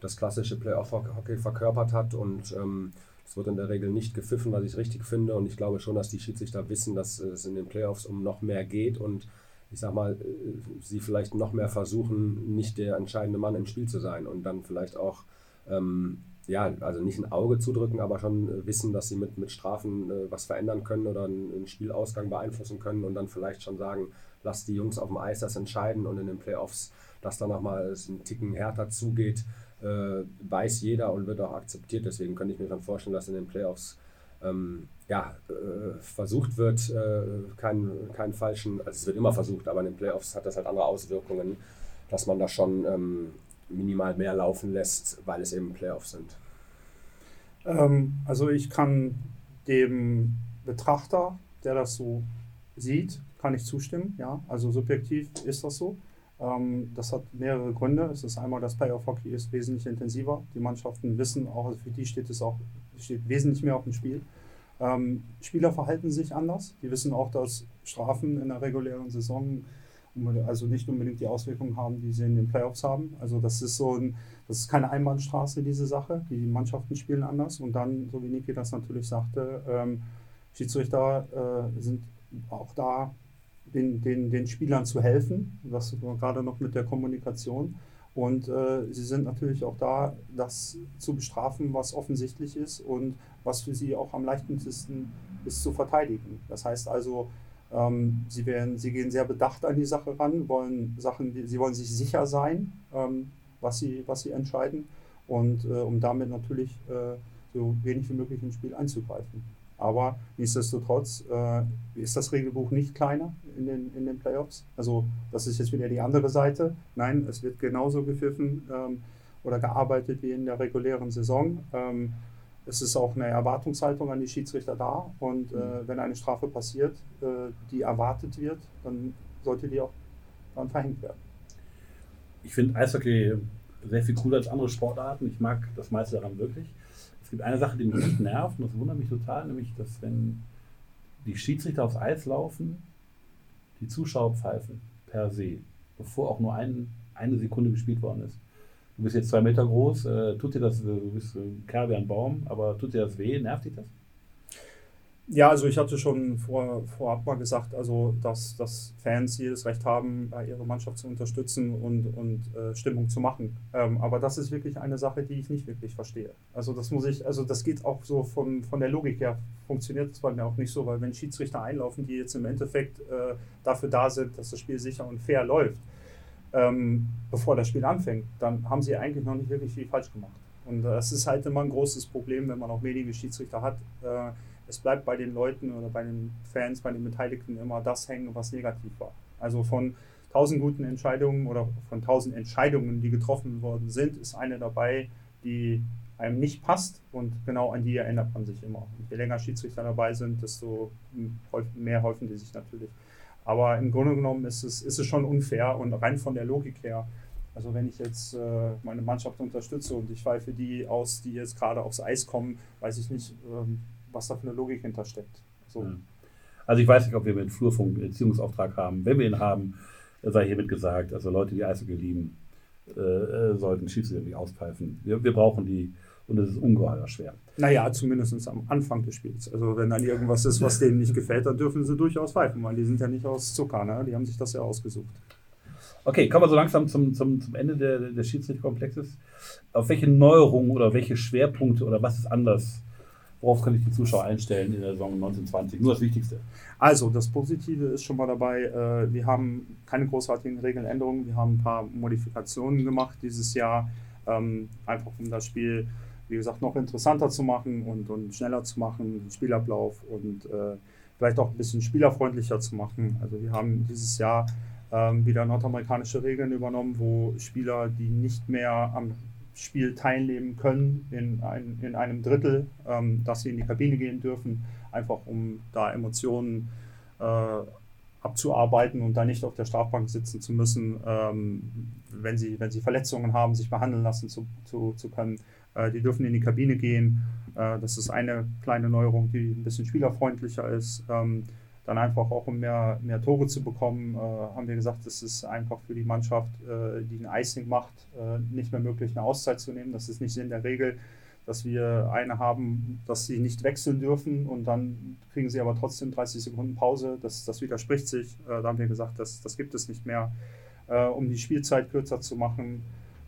das klassische Playoff-Hockey verkörpert hat und ähm, es wird in der Regel nicht gepfiffen, was ich richtig finde und ich glaube schon, dass die Schiedsrichter wissen, dass es in den Playoffs um noch mehr geht und ich sag mal, äh, sie vielleicht noch mehr versuchen, nicht der entscheidende Mann im Spiel zu sein und dann vielleicht auch ähm, ja, also nicht ein Auge zudrücken, aber schon äh, wissen, dass sie mit, mit Strafen äh, was verändern können oder einen, Spielausgang beeinflussen können und dann vielleicht schon sagen, lass die Jungs auf dem Eis das entscheiden und in den Playoffs, dass dann nochmal ein Ticken härter zugeht, äh, weiß jeder und wird auch akzeptiert. Deswegen könnte ich mir schon vorstellen, dass in den Playoffs ähm, ja, äh, versucht wird, äh, keinen, keinen falschen, also es wird immer versucht, aber in den Playoffs hat das halt andere Auswirkungen, dass man da schon ähm, minimal mehr laufen lässt, weil es eben Playoffs sind? Ähm, also ich kann dem Betrachter, der das so sieht, kann ich zustimmen. Ja, also subjektiv ist das so. Ähm, das hat mehrere Gründe. Es ist einmal, das Playoff-Hockey ist wesentlich intensiver. Die Mannschaften wissen auch, also für die steht es auch steht wesentlich mehr auf dem Spiel. Ähm, Spieler verhalten sich anders. Die wissen auch, dass Strafen in der regulären Saison also nicht unbedingt die Auswirkungen haben, die sie in den Playoffs haben. Also das ist so ein, das ist keine Einbahnstraße, diese Sache. Die Mannschaften spielen anders. Und dann, so wie Niki das natürlich sagte, ähm, Schiedsrichter äh, sind auch da, den, den, den Spielern zu helfen. Das gerade noch mit der Kommunikation. Und äh, sie sind natürlich auch da, das zu bestrafen, was offensichtlich ist und was für sie auch am leichtesten ist zu verteidigen. Das heißt also, ähm, sie, werden, sie gehen sehr bedacht an die Sache ran, wollen Sachen, sie wollen sich sicher sein, ähm, was, sie, was sie entscheiden und äh, um damit natürlich äh, so wenig wie möglich ins Spiel einzugreifen. Aber nichtsdestotrotz äh, ist das Regelbuch nicht kleiner in den, in den Playoffs. Also das ist jetzt wieder die andere Seite. Nein, es wird genauso gepfiffen ähm, oder gearbeitet wie in der regulären Saison. Ähm, es ist auch eine Erwartungshaltung an die Schiedsrichter da und äh, mhm. wenn eine Strafe passiert, äh, die erwartet wird, dann sollte die auch dann verhängt werden. Ich finde Eishockey sehr viel cooler als andere Sportarten. Ich mag das meiste daran wirklich. Es gibt eine Sache, die mich nicht nervt und das wundert mich total, nämlich, dass wenn die Schiedsrichter aufs Eis laufen, die Zuschauer pfeifen per se, bevor auch nur ein, eine Sekunde gespielt worden ist du bist jetzt zwei Meter groß, äh, tut dir das, äh, du bist ein Kerl wie ein Baum, aber tut dir das weh? Nervt dich das? Ja, also ich hatte schon vor, vorab mal gesagt, also dass, dass Fans jedes Recht haben, ihre Mannschaft zu unterstützen und, und äh, Stimmung zu machen. Ähm, aber das ist wirklich eine Sache, die ich nicht wirklich verstehe. Also das muss ich, also das geht auch so von, von der Logik her, funktioniert es bei mir auch nicht so, weil wenn Schiedsrichter einlaufen, die jetzt im Endeffekt äh, dafür da sind, dass das Spiel sicher und fair läuft, ähm, bevor das Spiel anfängt, dann haben sie eigentlich noch nicht wirklich viel falsch gemacht. Und das ist halt immer ein großes Problem, wenn man auch wenige Schiedsrichter hat. Äh, es bleibt bei den Leuten oder bei den Fans, bei den Beteiligten immer das hängen, was negativ war. Also von tausend guten Entscheidungen oder von tausend Entscheidungen, die getroffen worden sind, ist eine dabei, die einem nicht passt und genau an die erinnert man sich immer. Und je länger Schiedsrichter dabei sind, desto mehr häufen die sich natürlich. Aber im Grunde genommen ist es, ist es schon unfair und rein von der Logik her. Also wenn ich jetzt äh, meine Mannschaft unterstütze und ich pfeife die aus, die jetzt gerade aufs Eis kommen, weiß ich nicht, ähm, was da für eine Logik hintersteckt. So. Also ich weiß nicht, ob wir mit Flurfunk einen Erziehungsauftrag haben. Wenn wir ihn haben, sei hiermit gesagt, also Leute, die Eishockey lieben, äh, äh sollten Schiedsrichter nicht auspfeifen. Wir, wir brauchen die und es ist ungeheuer schwer. Naja, zumindest am Anfang des Spiels. Also wenn dann irgendwas ist, was denen nicht gefällt, dann dürfen sie durchaus pfeifen, weil die sind ja nicht aus Zucker, ne? die haben sich das ja ausgesucht. Okay, kommen wir so langsam zum, zum, zum Ende der, des Schiedsrichterkomplexes. Auf welche Neuerungen oder welche Schwerpunkte oder was ist anders? Worauf kann ich die Zuschauer einstellen in der Saison 1920? Nur das Wichtigste. Also, das Positive ist schon mal dabei, äh, wir haben keine großartigen Regeländerungen, wir haben ein paar Modifikationen gemacht dieses Jahr, ähm, einfach um das Spiel wie gesagt, noch interessanter zu machen und, und schneller zu machen, Spielablauf und äh, vielleicht auch ein bisschen spielerfreundlicher zu machen. Also wir haben dieses Jahr ähm, wieder nordamerikanische Regeln übernommen, wo Spieler, die nicht mehr am Spiel teilnehmen können, in, ein, in einem Drittel, ähm, dass sie in die Kabine gehen dürfen, einfach um da Emotionen äh, abzuarbeiten und da nicht auf der Strafbank sitzen zu müssen, ähm, wenn, sie, wenn sie Verletzungen haben, sich behandeln lassen zu, zu, zu können. Äh, die dürfen in die Kabine gehen. Äh, das ist eine kleine Neuerung, die ein bisschen spielerfreundlicher ist. Ähm, dann einfach auch, um mehr, mehr Tore zu bekommen, äh, haben wir gesagt, es ist einfach für die Mannschaft, die ein Icing macht, nicht mehr möglich, eine Auszeit zu nehmen. Das ist nicht in der Regel, dass wir eine haben, dass sie nicht wechseln dürfen und dann kriegen sie aber trotzdem 30 Sekunden Pause. Das, das widerspricht sich. Da haben wir gesagt, das, das gibt es nicht mehr. Um die Spielzeit kürzer zu machen,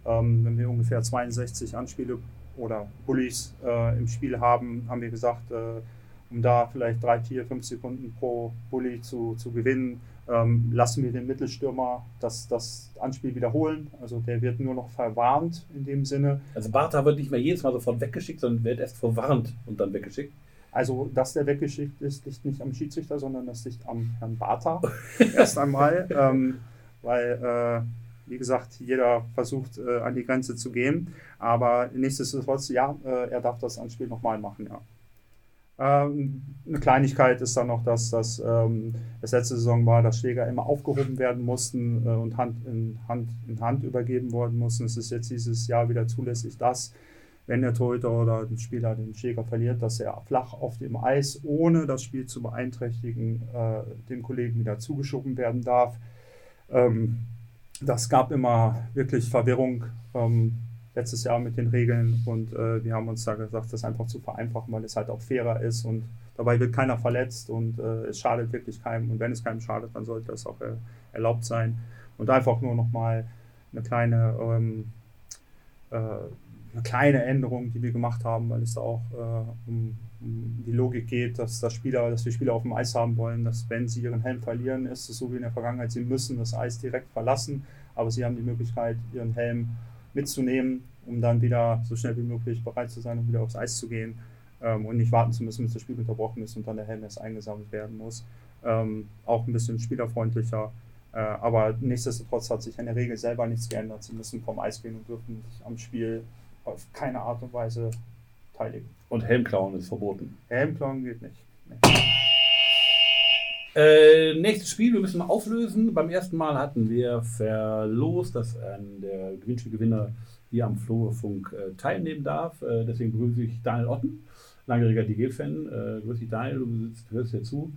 ähm, wenn wir ungefähr 62 Anspiele oder Bullies äh, im Spiel haben, haben wir gesagt, äh, um da vielleicht drei, vier, fünf Sekunden pro Bully zu, zu gewinnen, ähm, lassen wir den Mittelstürmer das, das Anspiel wiederholen. Also der wird nur noch verwarnt in dem Sinne. Also Bartha wird nicht mehr jedes Mal sofort weggeschickt, sondern wird erst verwarnt und dann weggeschickt. Also, dass der weggeschickt ist, liegt nicht am Schiedsrichter, sondern das liegt am Herrn Bartha erst einmal. Ähm, weil, äh, wie gesagt, jeder versucht, äh, an die Grenze zu gehen. Aber nichtsdestotrotz, ja, äh, er darf das Anspiel nochmal machen, ja. Ähm, eine Kleinigkeit ist dann noch, dass das ähm, letzte Saison war, dass Schläger immer aufgehoben werden mussten äh, und Hand in, Hand in Hand übergeben worden mussten. Es ist jetzt dieses Jahr wieder zulässig, dass wenn der Torhüter oder ein Spieler den Schläger verliert, dass er flach auf dem Eis, ohne das Spiel zu beeinträchtigen, äh, dem Kollegen wieder zugeschoben werden darf. Ähm, das gab immer wirklich Verwirrung ähm, letztes Jahr mit den Regeln und äh, wir haben uns da gesagt, das einfach zu vereinfachen, weil es halt auch fairer ist und dabei wird keiner verletzt und äh, es schadet wirklich keinem und wenn es keinem schadet, dann sollte das auch äh, erlaubt sein. Und einfach nur nochmal eine kleine ähm, äh, eine kleine Änderung, die wir gemacht haben, weil es da auch äh, um, die Logik geht, dass, das Spieler, dass wir Spieler auf dem Eis haben wollen, dass wenn sie ihren Helm verlieren, ist es so wie in der Vergangenheit, sie müssen das Eis direkt verlassen, aber sie haben die Möglichkeit, ihren Helm mitzunehmen, um dann wieder so schnell wie möglich bereit zu sein, um wieder aufs Eis zu gehen ähm, und nicht warten zu müssen, bis das Spiel unterbrochen ist und dann der Helm erst eingesammelt werden muss. Ähm, auch ein bisschen spielerfreundlicher. Äh, aber nichtsdestotrotz hat sich in der Regel selber nichts geändert. Sie müssen vom Eis gehen und dürfen sich am Spiel auf keine Art und Weise teiligen. Und Helmklauen ist verboten. Helmklauen geht nicht. Nee. Äh, nächstes Spiel, wir müssen auflösen. Beim ersten Mal hatten wir verlost, dass ein, der Gewinnspielgewinner hier am Flurfunk äh, teilnehmen darf. Äh, deswegen begrüße ich Daniel Otten, langjähriger DG-Fan. Äh, grüß dich, Daniel, du sitzt, hörst hier zu.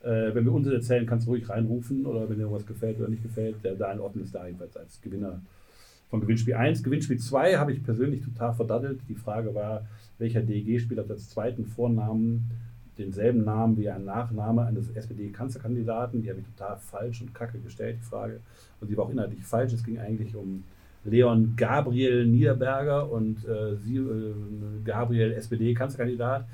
Äh, wenn wir uns erzählen, kannst du ruhig reinrufen oder wenn dir was gefällt oder nicht gefällt. Der Daniel Otten ist da jedenfalls als Gewinner von Gewinnspiel 1. Gewinnspiel 2 habe ich persönlich total verdattelt. Die Frage war, welcher DEG-Spieler hat als zweiten Vornamen denselben Namen wie ein Nachname eines SPD-Kanzlerkandidaten. Die habe ich total falsch und kacke gestellt, die Frage. Und sie war auch inhaltlich falsch. Es ging eigentlich um Leon Gabriel Niederberger und äh, sie, äh, Gabriel SPD-Kanzlerkandidat.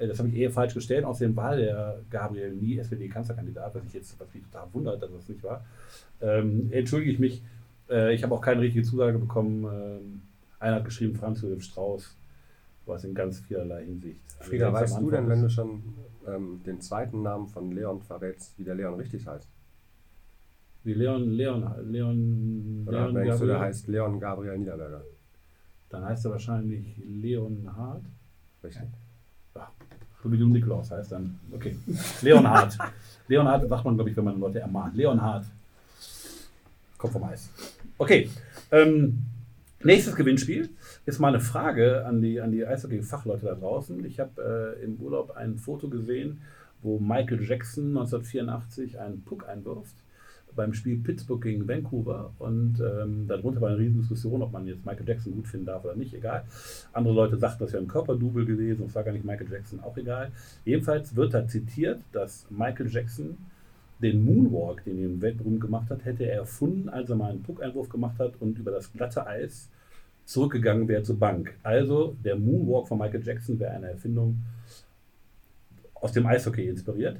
Äh, das habe ich eher falsch gestellt. Außerdem war der Gabriel nie SPD-Kanzlerkandidat, was ich jetzt was mich total wundert, dass das nicht war. Ähm, entschuldige ich mich äh, ich habe auch keine richtige Zusage bekommen. Ähm, einer hat geschrieben, Franz Josef Strauß, was in ganz vielerlei Hinsicht. Frieda, weißt du denn, wenn du schon ähm, den zweiten Namen von Leon verrätst, wie der Leon richtig heißt? Wie Leon, Leon, Leon, Oder Leon denkst du, der heißt Leon Gabriel Niederberger? Dann heißt er wahrscheinlich Leon Hart. Richtig. Ja, so wie du Nikolaus heißt dann. Okay. Leonhard. Leonhard sagt man, glaube ich, wenn man Leute ermahnt. Leonhard. Kommt vom Eis. Okay. Ähm, nächstes Gewinnspiel ist mal eine Frage an die, an die Eishockey-Fachleute da draußen. Ich habe äh, im Urlaub ein Foto gesehen, wo Michael Jackson 1984 einen Puck einwirft beim Spiel Pittsburgh gegen Vancouver und ähm, darunter war eine riesen Diskussion, ob man jetzt Michael Jackson gut finden darf oder nicht, egal. Andere Leute sagten, das wäre ein Körperdouble gewesen, das war gar nicht Michael Jackson, auch egal. Jedenfalls wird da zitiert, dass Michael Jackson den Moonwalk, den er weltberühmt gemacht hat, hätte er erfunden, als er mal einen Puckeinwurf gemacht hat und über das glatte Eis zurückgegangen wäre zur Bank. Also der Moonwalk von Michael Jackson wäre eine Erfindung aus dem Eishockey inspiriert.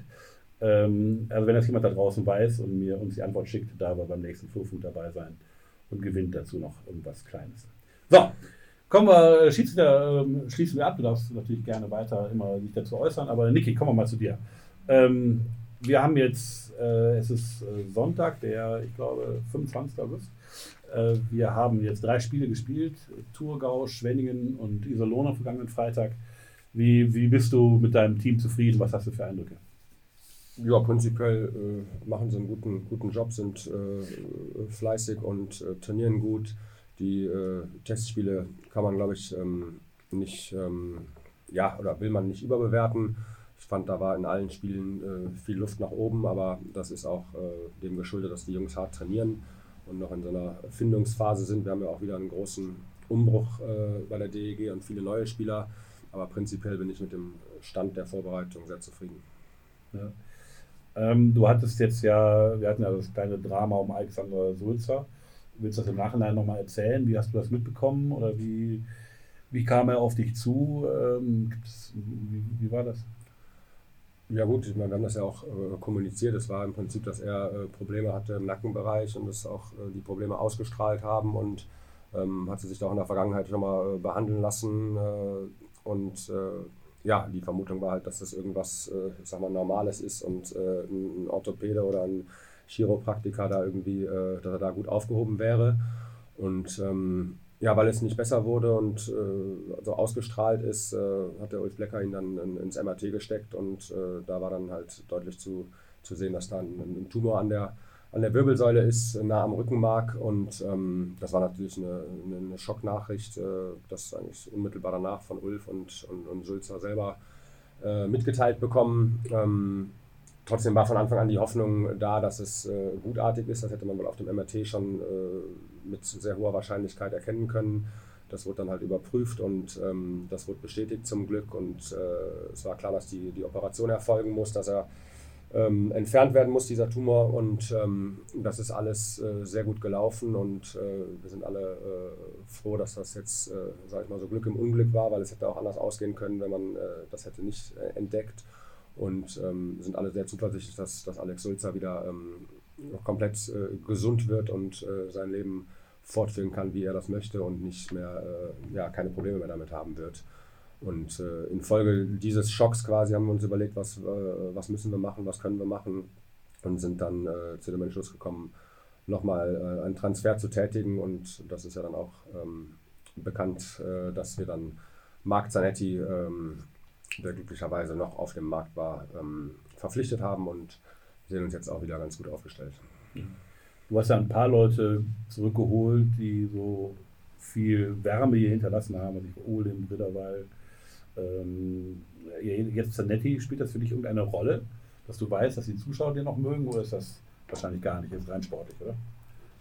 Ähm, also wenn das jemand da draußen weiß und mir uns die Antwort schickt, darf er beim nächsten Flurfunk dabei sein und gewinnt dazu noch irgendwas Kleines. So, kommen wir, Schiedsrichter, ähm, schließen wir ab. Du darfst natürlich gerne weiter immer sich dazu äußern, aber Niki, kommen wir mal zu dir. Ähm, wir haben jetzt, äh, es ist äh, Sonntag, der, ich glaube, 25. August. Äh, wir haben jetzt drei Spiele gespielt: Thurgau, Schwenningen und Iserlohn am vergangenen Freitag. Wie, wie bist du mit deinem Team zufrieden? Was hast du für Eindrücke? Ja, prinzipiell äh, machen sie einen guten, guten Job, sind äh, fleißig und äh, trainieren gut. Die Testspiele kann man, glaube ich, ähm, nicht, ähm, ja, oder will man nicht überbewerten. Ich fand, da war in allen Spielen äh, viel Luft nach oben, aber das ist auch äh, dem geschuldet, dass die Jungs hart trainieren und noch in so einer Findungsphase sind. Wir haben ja auch wieder einen großen Umbruch äh, bei der DEG und viele neue Spieler, aber prinzipiell bin ich mit dem Stand der Vorbereitung sehr zufrieden. Ja. Ähm, du hattest jetzt ja, wir hatten ja das kleine Drama um Alexander Sulzer. Willst du das im Nachhinein nochmal erzählen? Wie hast du das mitbekommen oder wie, Wie kam er auf dich zu? Ähm, wie, wie, war das? Ja gut, wir haben das ja auch äh, kommuniziert. Es war im Prinzip, dass er äh, Probleme hatte im Nackenbereich und dass auch äh, die Probleme ausgestrahlt haben und ähm, hatte sich da auch in der Vergangenheit schon mal äh, behandeln lassen. Äh, und äh, ja, die Vermutung war halt, dass das irgendwas, ich sag mal, Normales ist und ein Orthopäde oder ein Chiropraktiker da irgendwie, dass er da gut aufgehoben wäre. Und ähm, ja, weil es nicht besser wurde und äh, also ausgestrahlt ist, äh, hat der Ulf Blecker ihn dann in, ins MRT gesteckt und äh, da war dann halt deutlich zu, zu sehen, dass da ein, ein, Tumor an der, an der Wirbelsäule ist, nah am Rückenmark und ähm, das war natürlich eine, eine Schocknachricht, äh, das eigentlich unmittelbar danach von Ulf und, und, und Sulzer selber äh, mitgeteilt bekommen. Ähm, trotzdem war von Anfang an die Hoffnung da, dass es äh, gutartig ist. Das hätte man wohl auf dem MRT schon mit sehr hoher Wahrscheinlichkeit erkennen können. Das wurde dann halt überprüft und ähm, das wurde bestätigt zum Glück. Und äh, es war klar, dass die, die Operation erfolgen muss, dass er ähm, entfernt werden muss, dieser Tumor. Und ähm, das ist alles äh, sehr gut gelaufen und äh, wir sind alle äh, froh, dass das jetzt, äh, sage ich mal, so Glück im Unglück war, weil es hätte auch anders ausgehen können, wenn man das hätte nicht entdeckt und ähm, sind alle sehr zuversichtlich, dass, dass Alex Sulzer wieder ähm, komplett äh, gesund wird und äh, sein Leben fortführen kann, wie er das möchte und nicht mehr, äh, ja, keine Probleme mehr damit haben wird. Und äh, infolge dieses Schocks quasi haben wir uns überlegt, was, äh, was müssen wir machen, was können wir machen und sind dann äh, zu dem Entschluss gekommen, nochmal einen Transfer zu tätigen und das ist ja dann auch ähm, bekannt, dass wir dann Marc Zanetti ähm, der glücklicherweise noch auf dem Markt war, ähm, verpflichtet haben und sehen uns jetzt auch wieder ganz gut aufgestellt. Du hast ja ein paar Leute zurückgeholt, die so viel Wärme hier hinterlassen haben. Also ich Ole im Ritterwald. Ähm, jetzt Zanetti, spielt das für dich irgendeine Rolle, dass du weißt, dass die Zuschauer dir noch mögen oder ist das wahrscheinlich gar nicht, jetzt rein sportlich, oder?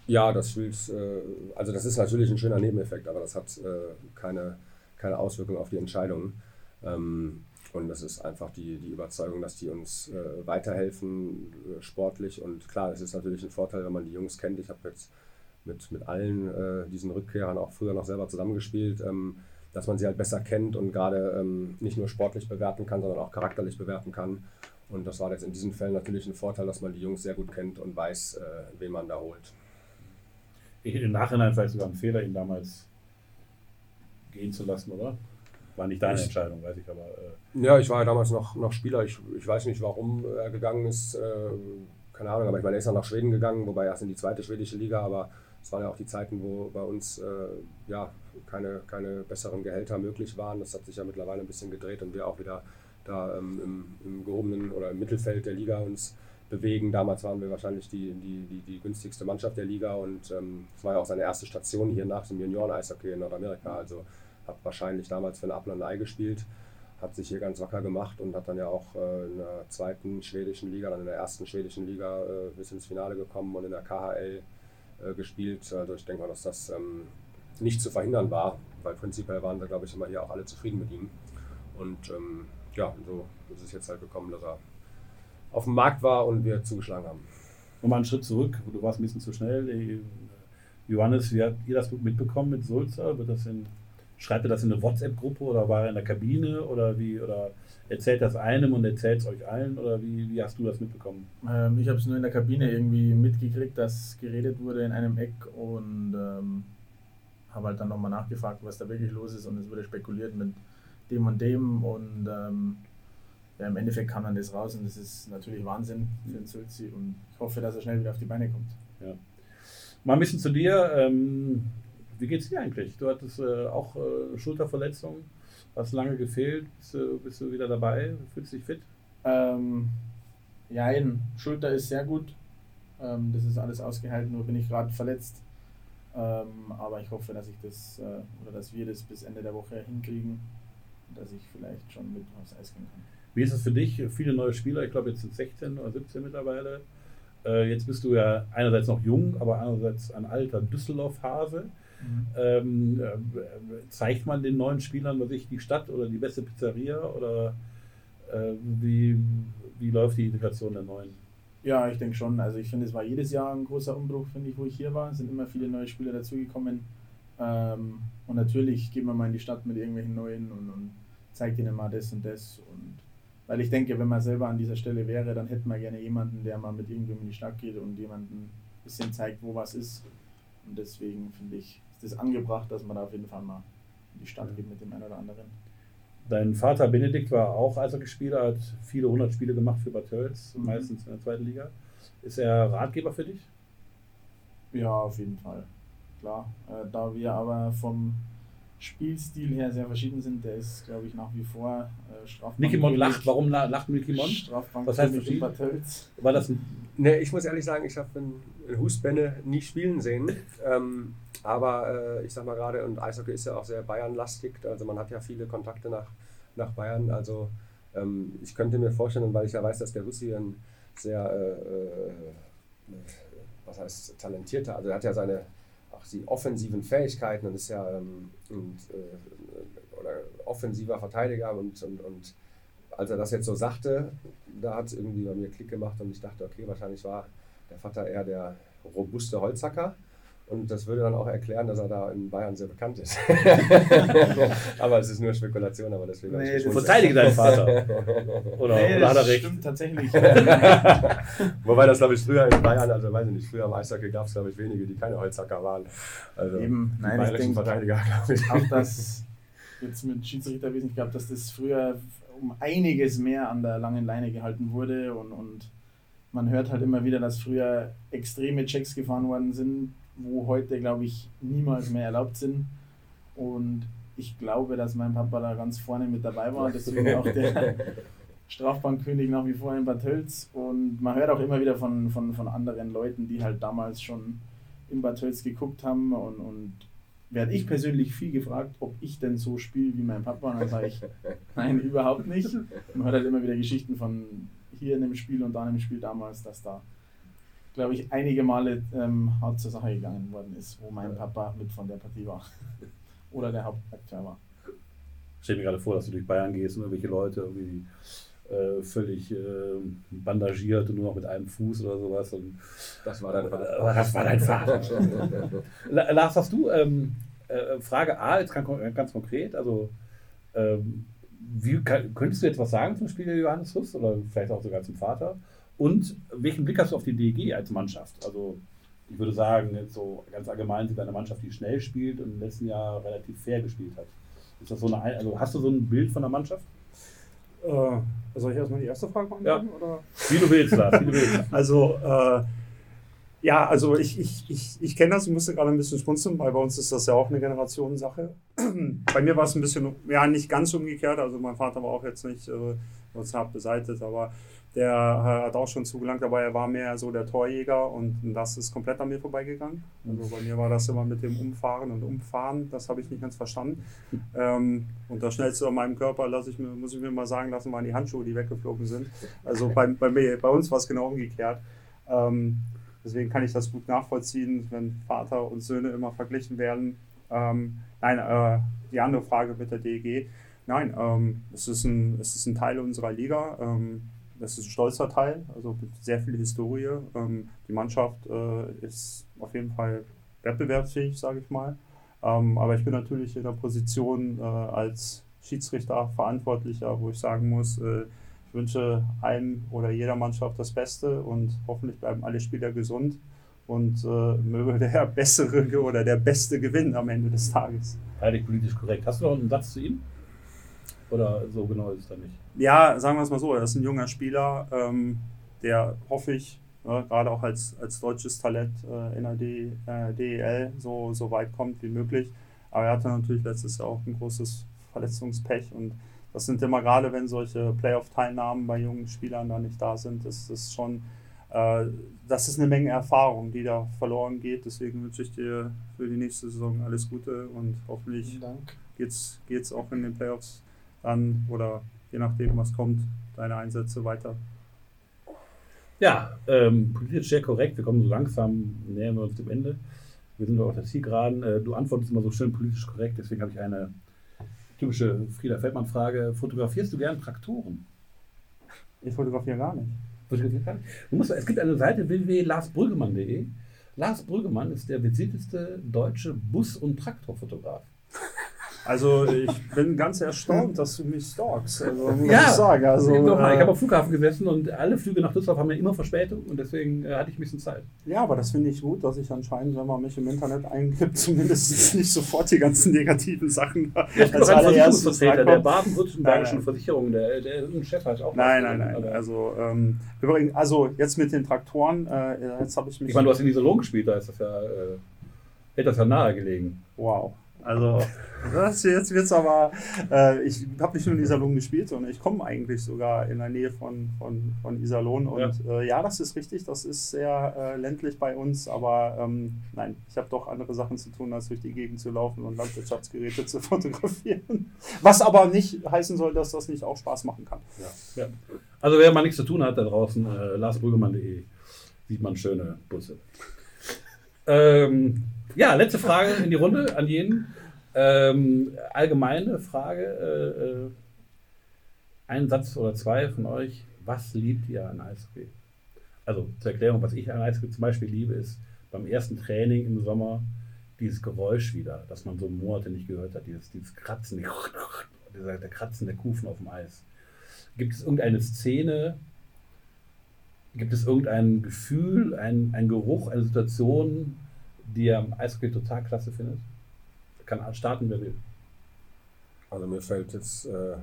Ja, das spielt, äh, also das ist natürlich ein schöner Nebeneffekt, aber das hat äh, keine, keine Auswirkung auf die Entscheidungen. Ähm, und das ist einfach die, die Überzeugung, dass die uns äh, weiterhelfen, äh, sportlich. Und klar, es ist natürlich ein Vorteil, wenn man die Jungs kennt. Ich habe jetzt mit, mit allen äh, diesen Rückkehrern auch früher noch selber zusammengespielt, ähm, dass man sie halt besser kennt und gerade ähm, nicht nur sportlich bewerten kann, sondern auch charakterlich bewerten kann. Und das war jetzt in diesen Fällen natürlich ein Vorteil, dass man die Jungs sehr gut kennt und weiß, äh, wen man da holt. Im Nachhinein vielleicht sogar ein Fehler, ihn damals gehen zu lassen, oder? War nicht deine Entscheidung, weiß ich aber. Äh ja, ich war ja damals noch, noch Spieler. Ich, ich weiß nicht, warum er gegangen ist. Äh, keine Ahnung, aber ich meine, er ist dann nach Schweden gegangen, wobei erst in die zweite schwedische Liga, aber es waren ja auch die Zeiten, wo bei uns äh, ja, keine, keine besseren Gehälter möglich waren. Das hat sich ja mittlerweile ein bisschen gedreht und wir auch wieder da ähm, im, im, gehobenen oder im Mittelfeld der Liga uns bewegen. Damals waren wir wahrscheinlich die, die, die, die günstigste Mannschaft der Liga und ähm, es ähm, war ja auch seine erste Station hier nach dem Junioren-Eishockey in Nordamerika. Also hat wahrscheinlich damals für ein Apfel und Ei gespielt, hat sich hier ganz wacker gemacht und hat dann ja auch äh, in der zweiten schwedischen Liga, dann in der ersten schwedischen Liga äh, bis ins Finale gekommen und in der KHL äh, gespielt. Also ich denke mal, dass das ähm, nicht zu verhindern war, weil prinzipiell waren wir, glaube ich, immer hier auch alle zufrieden mit ihm. Und ähm, ja, so ist es jetzt halt gekommen, dass er auf dem Markt war und wir zugeschlagen haben. Nochmal einen Schritt zurück, du warst ein bisschen zu schnell. Johannes, wie habt ihr das mitbekommen mit Sulzer? Wird das in Schreibt er das in eine WhatsApp-Gruppe oder war er in der Kabine oder wie? Oder erzählt das einem und erzählt es euch allen oder wie, wie hast du das mitbekommen? Ähm, ich habe es nur in der Kabine irgendwie mitgekriegt, dass geredet wurde in einem Eck und ähm, habe halt dann nochmal nachgefragt, was da wirklich los ist und es wurde spekuliert mit dem und dem und ähm, ja, im Endeffekt kam dann das raus und das ist natürlich Wahnsinn für den Sulzi und ich hoffe, dass er schnell wieder auf die Beine kommt. Ja. Mal ein bisschen zu dir. Ähm, wie geht's dir eigentlich? Du hattest äh, auch äh, Schulterverletzungen, hast lange gefehlt, bist, äh, bist du wieder dabei, fühlst dich fit? Ähm, ja, Schulter ist sehr gut. Ähm, das ist alles ausgehalten, nur bin ich gerade verletzt. Ähm, aber ich hoffe, dass ich das äh, oder dass wir das bis Ende der Woche hinkriegen dass ich vielleicht schon mit aufs Eis gehen kann. Wie ist es für dich? Viele neue Spieler, ich glaube jetzt sind 16 oder 17 mittlerweile. Äh, jetzt bist du ja einerseits noch jung, aber andererseits ein alter Düsseldorf-Hase. Mhm. Ähm, äh, zeigt man den neuen Spielern was ich, die Stadt oder die beste Pizzeria oder äh, wie, wie läuft die Integration der neuen? Ja, ich denke schon. Also ich finde, es war jedes Jahr ein großer Umbruch, finde ich, wo ich hier war. Es sind immer viele neue Spieler dazugekommen. Ähm, und natürlich gehen wir mal in die Stadt mit irgendwelchen neuen und, und zeigt ihnen mal das und das. Und weil ich denke, wenn man selber an dieser Stelle wäre, dann hätten wir gerne jemanden, der mal mit irgendwem in die Stadt geht und jemanden ein bisschen zeigt, wo was ist. Und deswegen finde ich, ist angebracht, dass man da auf jeden Fall mal in die Stadt geht mit dem einen oder anderen. Dein Vater Benedikt war auch Eishockeyspieler, hat viele hundert Spiele gemacht für Bad Tölz, mhm. meistens in der zweiten Liga. Ist er Ratgeber für dich? Ja, auf jeden Fall. Klar. Äh, da wir aber vom Spielstil her sehr verschieden sind, der ist, glaube ich, nach wie vor äh, Strafbank. Nicky Mon lacht. Warum lacht Nicky Mon? Strafbank Was heißt verschieden? War das ein Ne, ich muss ehrlich sagen, ich habe einen Husbenne nie spielen sehen. Ähm, aber äh, ich sag mal gerade, und Eishockey ist ja auch sehr Bayern-lastig, also man hat ja viele Kontakte nach, nach Bayern. Also ähm, ich könnte mir vorstellen, weil ich ja weiß, dass der Russi ein sehr, äh, äh, was heißt, talentierter, also er hat ja seine auch die offensiven Fähigkeiten und ist ja ähm, und, äh, oder offensiver Verteidiger und, und, und als er das jetzt so sagte, da hat es irgendwie bei mir Klick gemacht und ich dachte, okay, wahrscheinlich war der Vater eher der robuste Holzhacker. Und das würde dann auch erklären, dass er da in Bayern sehr bekannt ist. aber es ist nur Spekulation, aber deswegen. Nee, du verteidige deinen Vater. Oder, nee, oder hat er recht? Stimmt tatsächlich. Wobei das, glaube ich, früher in Bayern, also weiß ich nicht, früher am Eishockey gab es, glaube ich, wenige, die keine Holzhacker waren. Also Eben, nein, ich denke, Verteidiger, glaube ich. Auch das jetzt mit Schiedsrichterwesen, ich glaube, dass das früher um einiges mehr an der langen Leine gehalten wurde und, und man hört halt immer wieder, dass früher extreme Checks gefahren worden sind, wo heute, glaube ich, niemals mehr erlaubt sind. Und ich glaube, dass mein Papa da ganz vorne mit dabei war. Deswegen auch der Strafbankkönig nach wie vor in Bad Tölz. Und man hört auch immer wieder von, von, von anderen Leuten, die halt damals schon in Bad Tölz geguckt haben. Und, und werde ich persönlich viel gefragt, ob ich denn so spiele wie mein Papa. Und dann sage ich, nein, überhaupt nicht. Man hört halt immer wieder Geschichten von hier in dem Spiel und da in dem Spiel damals, dass da glaube ich, einige Male ähm, hart zur Sache gegangen worden ist, wo mein Papa mit von der Partie war. Oder der Hauptakteur war. Ich stelle mir gerade vor, dass du durch Bayern gehst und irgendwelche Leute irgendwie äh, völlig äh, bandagiert und nur noch mit einem Fuß oder sowas. Und, das war dein Vater. Äh, das war dein Vater. Lars, hast du ähm, äh, Frage A, jetzt ganz, ganz konkret, also ähm, wie, kann, könntest du jetzt was sagen zum Spiel der Johannes Huss oder vielleicht auch sogar zum Vater? Und welchen Blick hast du auf die DEG als Mannschaft? Also ich würde sagen, jetzt so ganz allgemein sind wir eine Mannschaft, die schnell spielt und im letzten Jahr relativ fair gespielt hat. Ist das so eine, also hast du so ein Bild von der Mannschaft? Äh, soll ich erstmal die erste Frage beantworten? Ja. Oder? Wie du willst, Lars, wie du willst. also äh, ja, also ich, ich, ich, ich kenne das, ich musste gerade ein bisschen spunzeln, weil bei uns ist das ja auch eine Generationensache. bei mir war es ein bisschen, ja, nicht ganz umgekehrt, also mein Vater war auch jetzt nicht äh, hart beseitigt, aber der hat auch schon zugelangt, aber er war mehr so der Torjäger und das ist komplett an mir vorbeigegangen. Also bei mir war das immer mit dem Umfahren und Umfahren, das habe ich nicht ganz verstanden. Ähm, und das schnellste an meinem Körper lasse ich mir, muss ich mir mal sagen lassen, waren die Handschuhe, die weggeflogen sind. Also bei, bei, mir, bei uns war es genau umgekehrt. Ähm, deswegen kann ich das gut nachvollziehen, wenn Vater und Söhne immer verglichen werden. Ähm, nein, äh, die andere Frage mit der DEG. Nein, ähm, es, ist ein, es ist ein Teil unserer Liga. Das ist ein stolzer Teil, also sehr viel Historie. Ähm, die Mannschaft äh, ist auf jeden Fall wettbewerbsfähig, sage ich mal. Ähm, aber ich bin natürlich in der Position äh, als Schiedsrichter, Verantwortlicher, wo ich sagen muss, äh, ich wünsche einem oder jeder Mannschaft das Beste und hoffentlich bleiben alle Spieler gesund und äh, möge der Bessere oder der Beste gewinnen am Ende des Tages. Heilig politisch korrekt. Hast du noch einen Satz zu ihm? Oder so genau ist es da nicht? Ja, sagen wir es mal so, er ist ein junger Spieler, ähm, der hoffe ich, ja, gerade auch als, als deutsches Talent äh, in der D, äh, DEL so, so weit kommt wie möglich. Aber er hatte natürlich letztes Jahr auch ein großes Verletzungspech und das sind immer gerade, wenn solche Playoff-Teilnahmen bei jungen Spielern da nicht da sind, ist das schon, äh, das ist eine Menge Erfahrung, die da verloren geht. Deswegen wünsche ich dir für die nächste Saison alles Gute und hoffentlich geht es auch in den Playoffs dann oder je nachdem, was kommt, deine Einsätze weiter. Ja, ähm, politisch sehr korrekt. Wir kommen so langsam, nähern wir uns dem Ende. Wir sind auf der Zielgeraden. Äh, du antwortest immer so schön politisch korrekt, deswegen habe ich eine typische Frieda Feldmann-Frage. Fotografierst du gern Traktoren? Ich fotografiere gar nicht. Du musst, es gibt eine Seite www.larsbrüggemann.de Lars Brüggemann ist der versierteste deutsche Bus- und Traktorfotograf. Also ich bin ganz erstaunt, dass du mich stalkst. Also muss Ja, ich sagen. Also, Doch mal, ich äh, habe am Flughafen gesessen und alle Flüge nach Düsseldorf haben ja immer Verspätung und deswegen äh, hatte ich ein bisschen Zeit. ja, aber das finde ich gut, dass ich anscheinend, wenn man mich im Internet eingibt, zumindest nicht sofort die ganzen negativen Sachen Der ist noch ein Versicherungsvertreter der baden-württembergischen. Versicherung. Der, der ist ein Chef halt auch. Nein, nein, nein. Also, ähm, übrigens, also jetzt mit den Traktoren, äh, jetzt habe ich mich. Ich meine, du hast in Iserlohn gespielt, da ist das ja, äh, hätte das ja nahe gelegen. Wow. Also, das jetzt wird's aber. Äh, ich habe nicht nur in Iserlohn gespielt, sondern ich komme eigentlich sogar in der Nähe von, von, von Iserlohn. Und ja. Äh, ja, das ist richtig, das ist sehr äh, ländlich bei uns, aber ähm, nein, ich habe doch andere Sachen zu tun, als durch die Gegend zu laufen und Landwirtschaftsgeräte zu fotografieren. Was aber nicht heißen soll, dass das nicht auch Spaß machen kann. Ja. Also, wer mal nichts zu tun hat da draußen, äh, larsbrüggemann.de sieht man schöne Busse. ähm, ja, letzte Frage in die Runde an jeden. Ähm, allgemeine Frage. Äh, äh, ein Satz oder zwei von euch. Was liebt ihr an Eishockey? Also zur Erklärung, was ich an Eishockey zum Beispiel liebe, ist beim ersten Training im Sommer dieses Geräusch wieder, das man so Monate nicht gehört hat, dieses, dieses Kratzen, dieser, der Kratzen der Kufen auf dem Eis. Gibt es irgendeine Szene, gibt es irgendein Gefühl, ein, ein Geruch, eine Situation, die ihr am Eishockey total klasse findet? Kann starten, wer will. Also mir fällt jetzt, äh,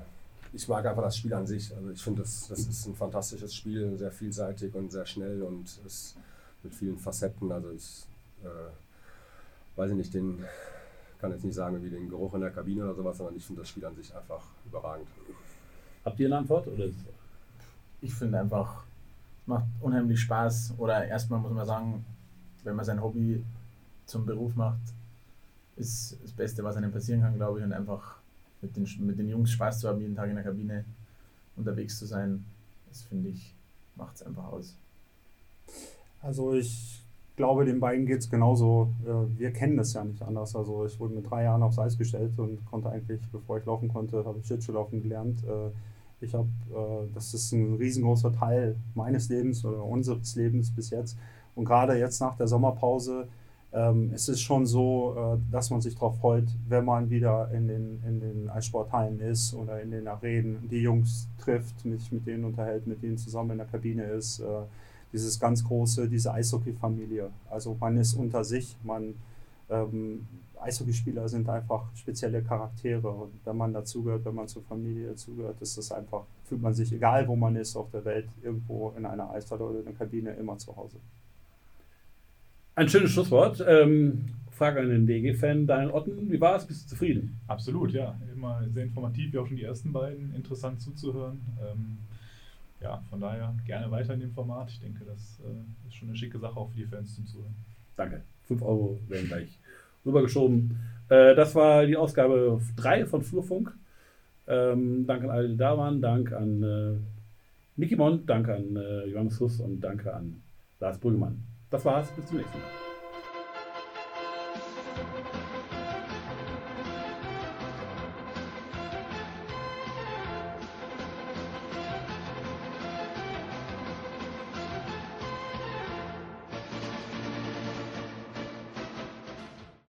ich mag einfach das Spiel an sich. Also ich finde, das, das ist ein fantastisches Spiel, sehr vielseitig und sehr schnell und ist mit vielen Facetten. Also ich äh, weiß ich nicht, den kann jetzt nicht sagen wie den Geruch in der Kabine oder sowas, sondern ich finde das Spiel an sich einfach überragend. Habt ihr eine Antwort? Oder? Ich finde einfach, es macht unheimlich Spaß. Oder erstmal muss man sagen, wenn man sein Hobby zum Beruf macht, ist das Beste, was einem passieren kann, glaube ich. Und einfach mit den, mit den Jungs Spaß zu haben, jeden Tag in der Kabine unterwegs zu sein, das finde ich, macht es einfach aus. Also ich glaube, den beiden geht es genauso. Wir kennen das ja nicht anders. Also ich wurde mit drei Jahren aufs Eis gestellt und konnte eigentlich, bevor ich laufen konnte, habe ich Schlittschuhlaufen gelernt. Äh, Ich habe, äh, das ist ein riesengroßer Teil meines Lebens oder unseres Lebens bis jetzt. Und gerade jetzt nach der Sommerpause ähm, es ist schon so, äh, dass man sich darauf freut, wenn man wieder in den, in den Eissporthallen ist oder in den Arenen, die Jungs trifft, mich mit denen unterhält, mit denen zusammen in der Kabine ist. Äh, dieses ganz große, diese Eishockey-Familie. Also man ist unter sich, man ähm, Eishockeyspieler sind einfach spezielle Charaktere und wenn man dazugehört, wenn man zur Familie dazugehört, ist das einfach, fühlt man sich, egal wo man ist auf der Welt, irgendwo in einer Eishalle oder in einer Kabine immer zu Hause. Ein schönes Schlusswort. Ähm, Frage an den DG-Fan. Daniel Otten, wie war es? Bist du zufrieden? Absolut, ja. Immer sehr informativ, wie auch schon die ersten beiden. Interessant zuzuhören. Ähm, ja, von daher gerne weiter in dem Format. Ich denke, das äh, ist schon eine schicke Sache auch für die Fans zum Zuhören. Danke. 5 Euro werden gleich rübergeschoben. Äh, das war die Ausgabe 3 von Flurfunk. Ähm, danke an alle, die da waren. Dank an äh, Niki Mond, danke an äh, Johannes Huss und danke an Lars Brüggemann. Das war's. Bis zum nächsten Mal.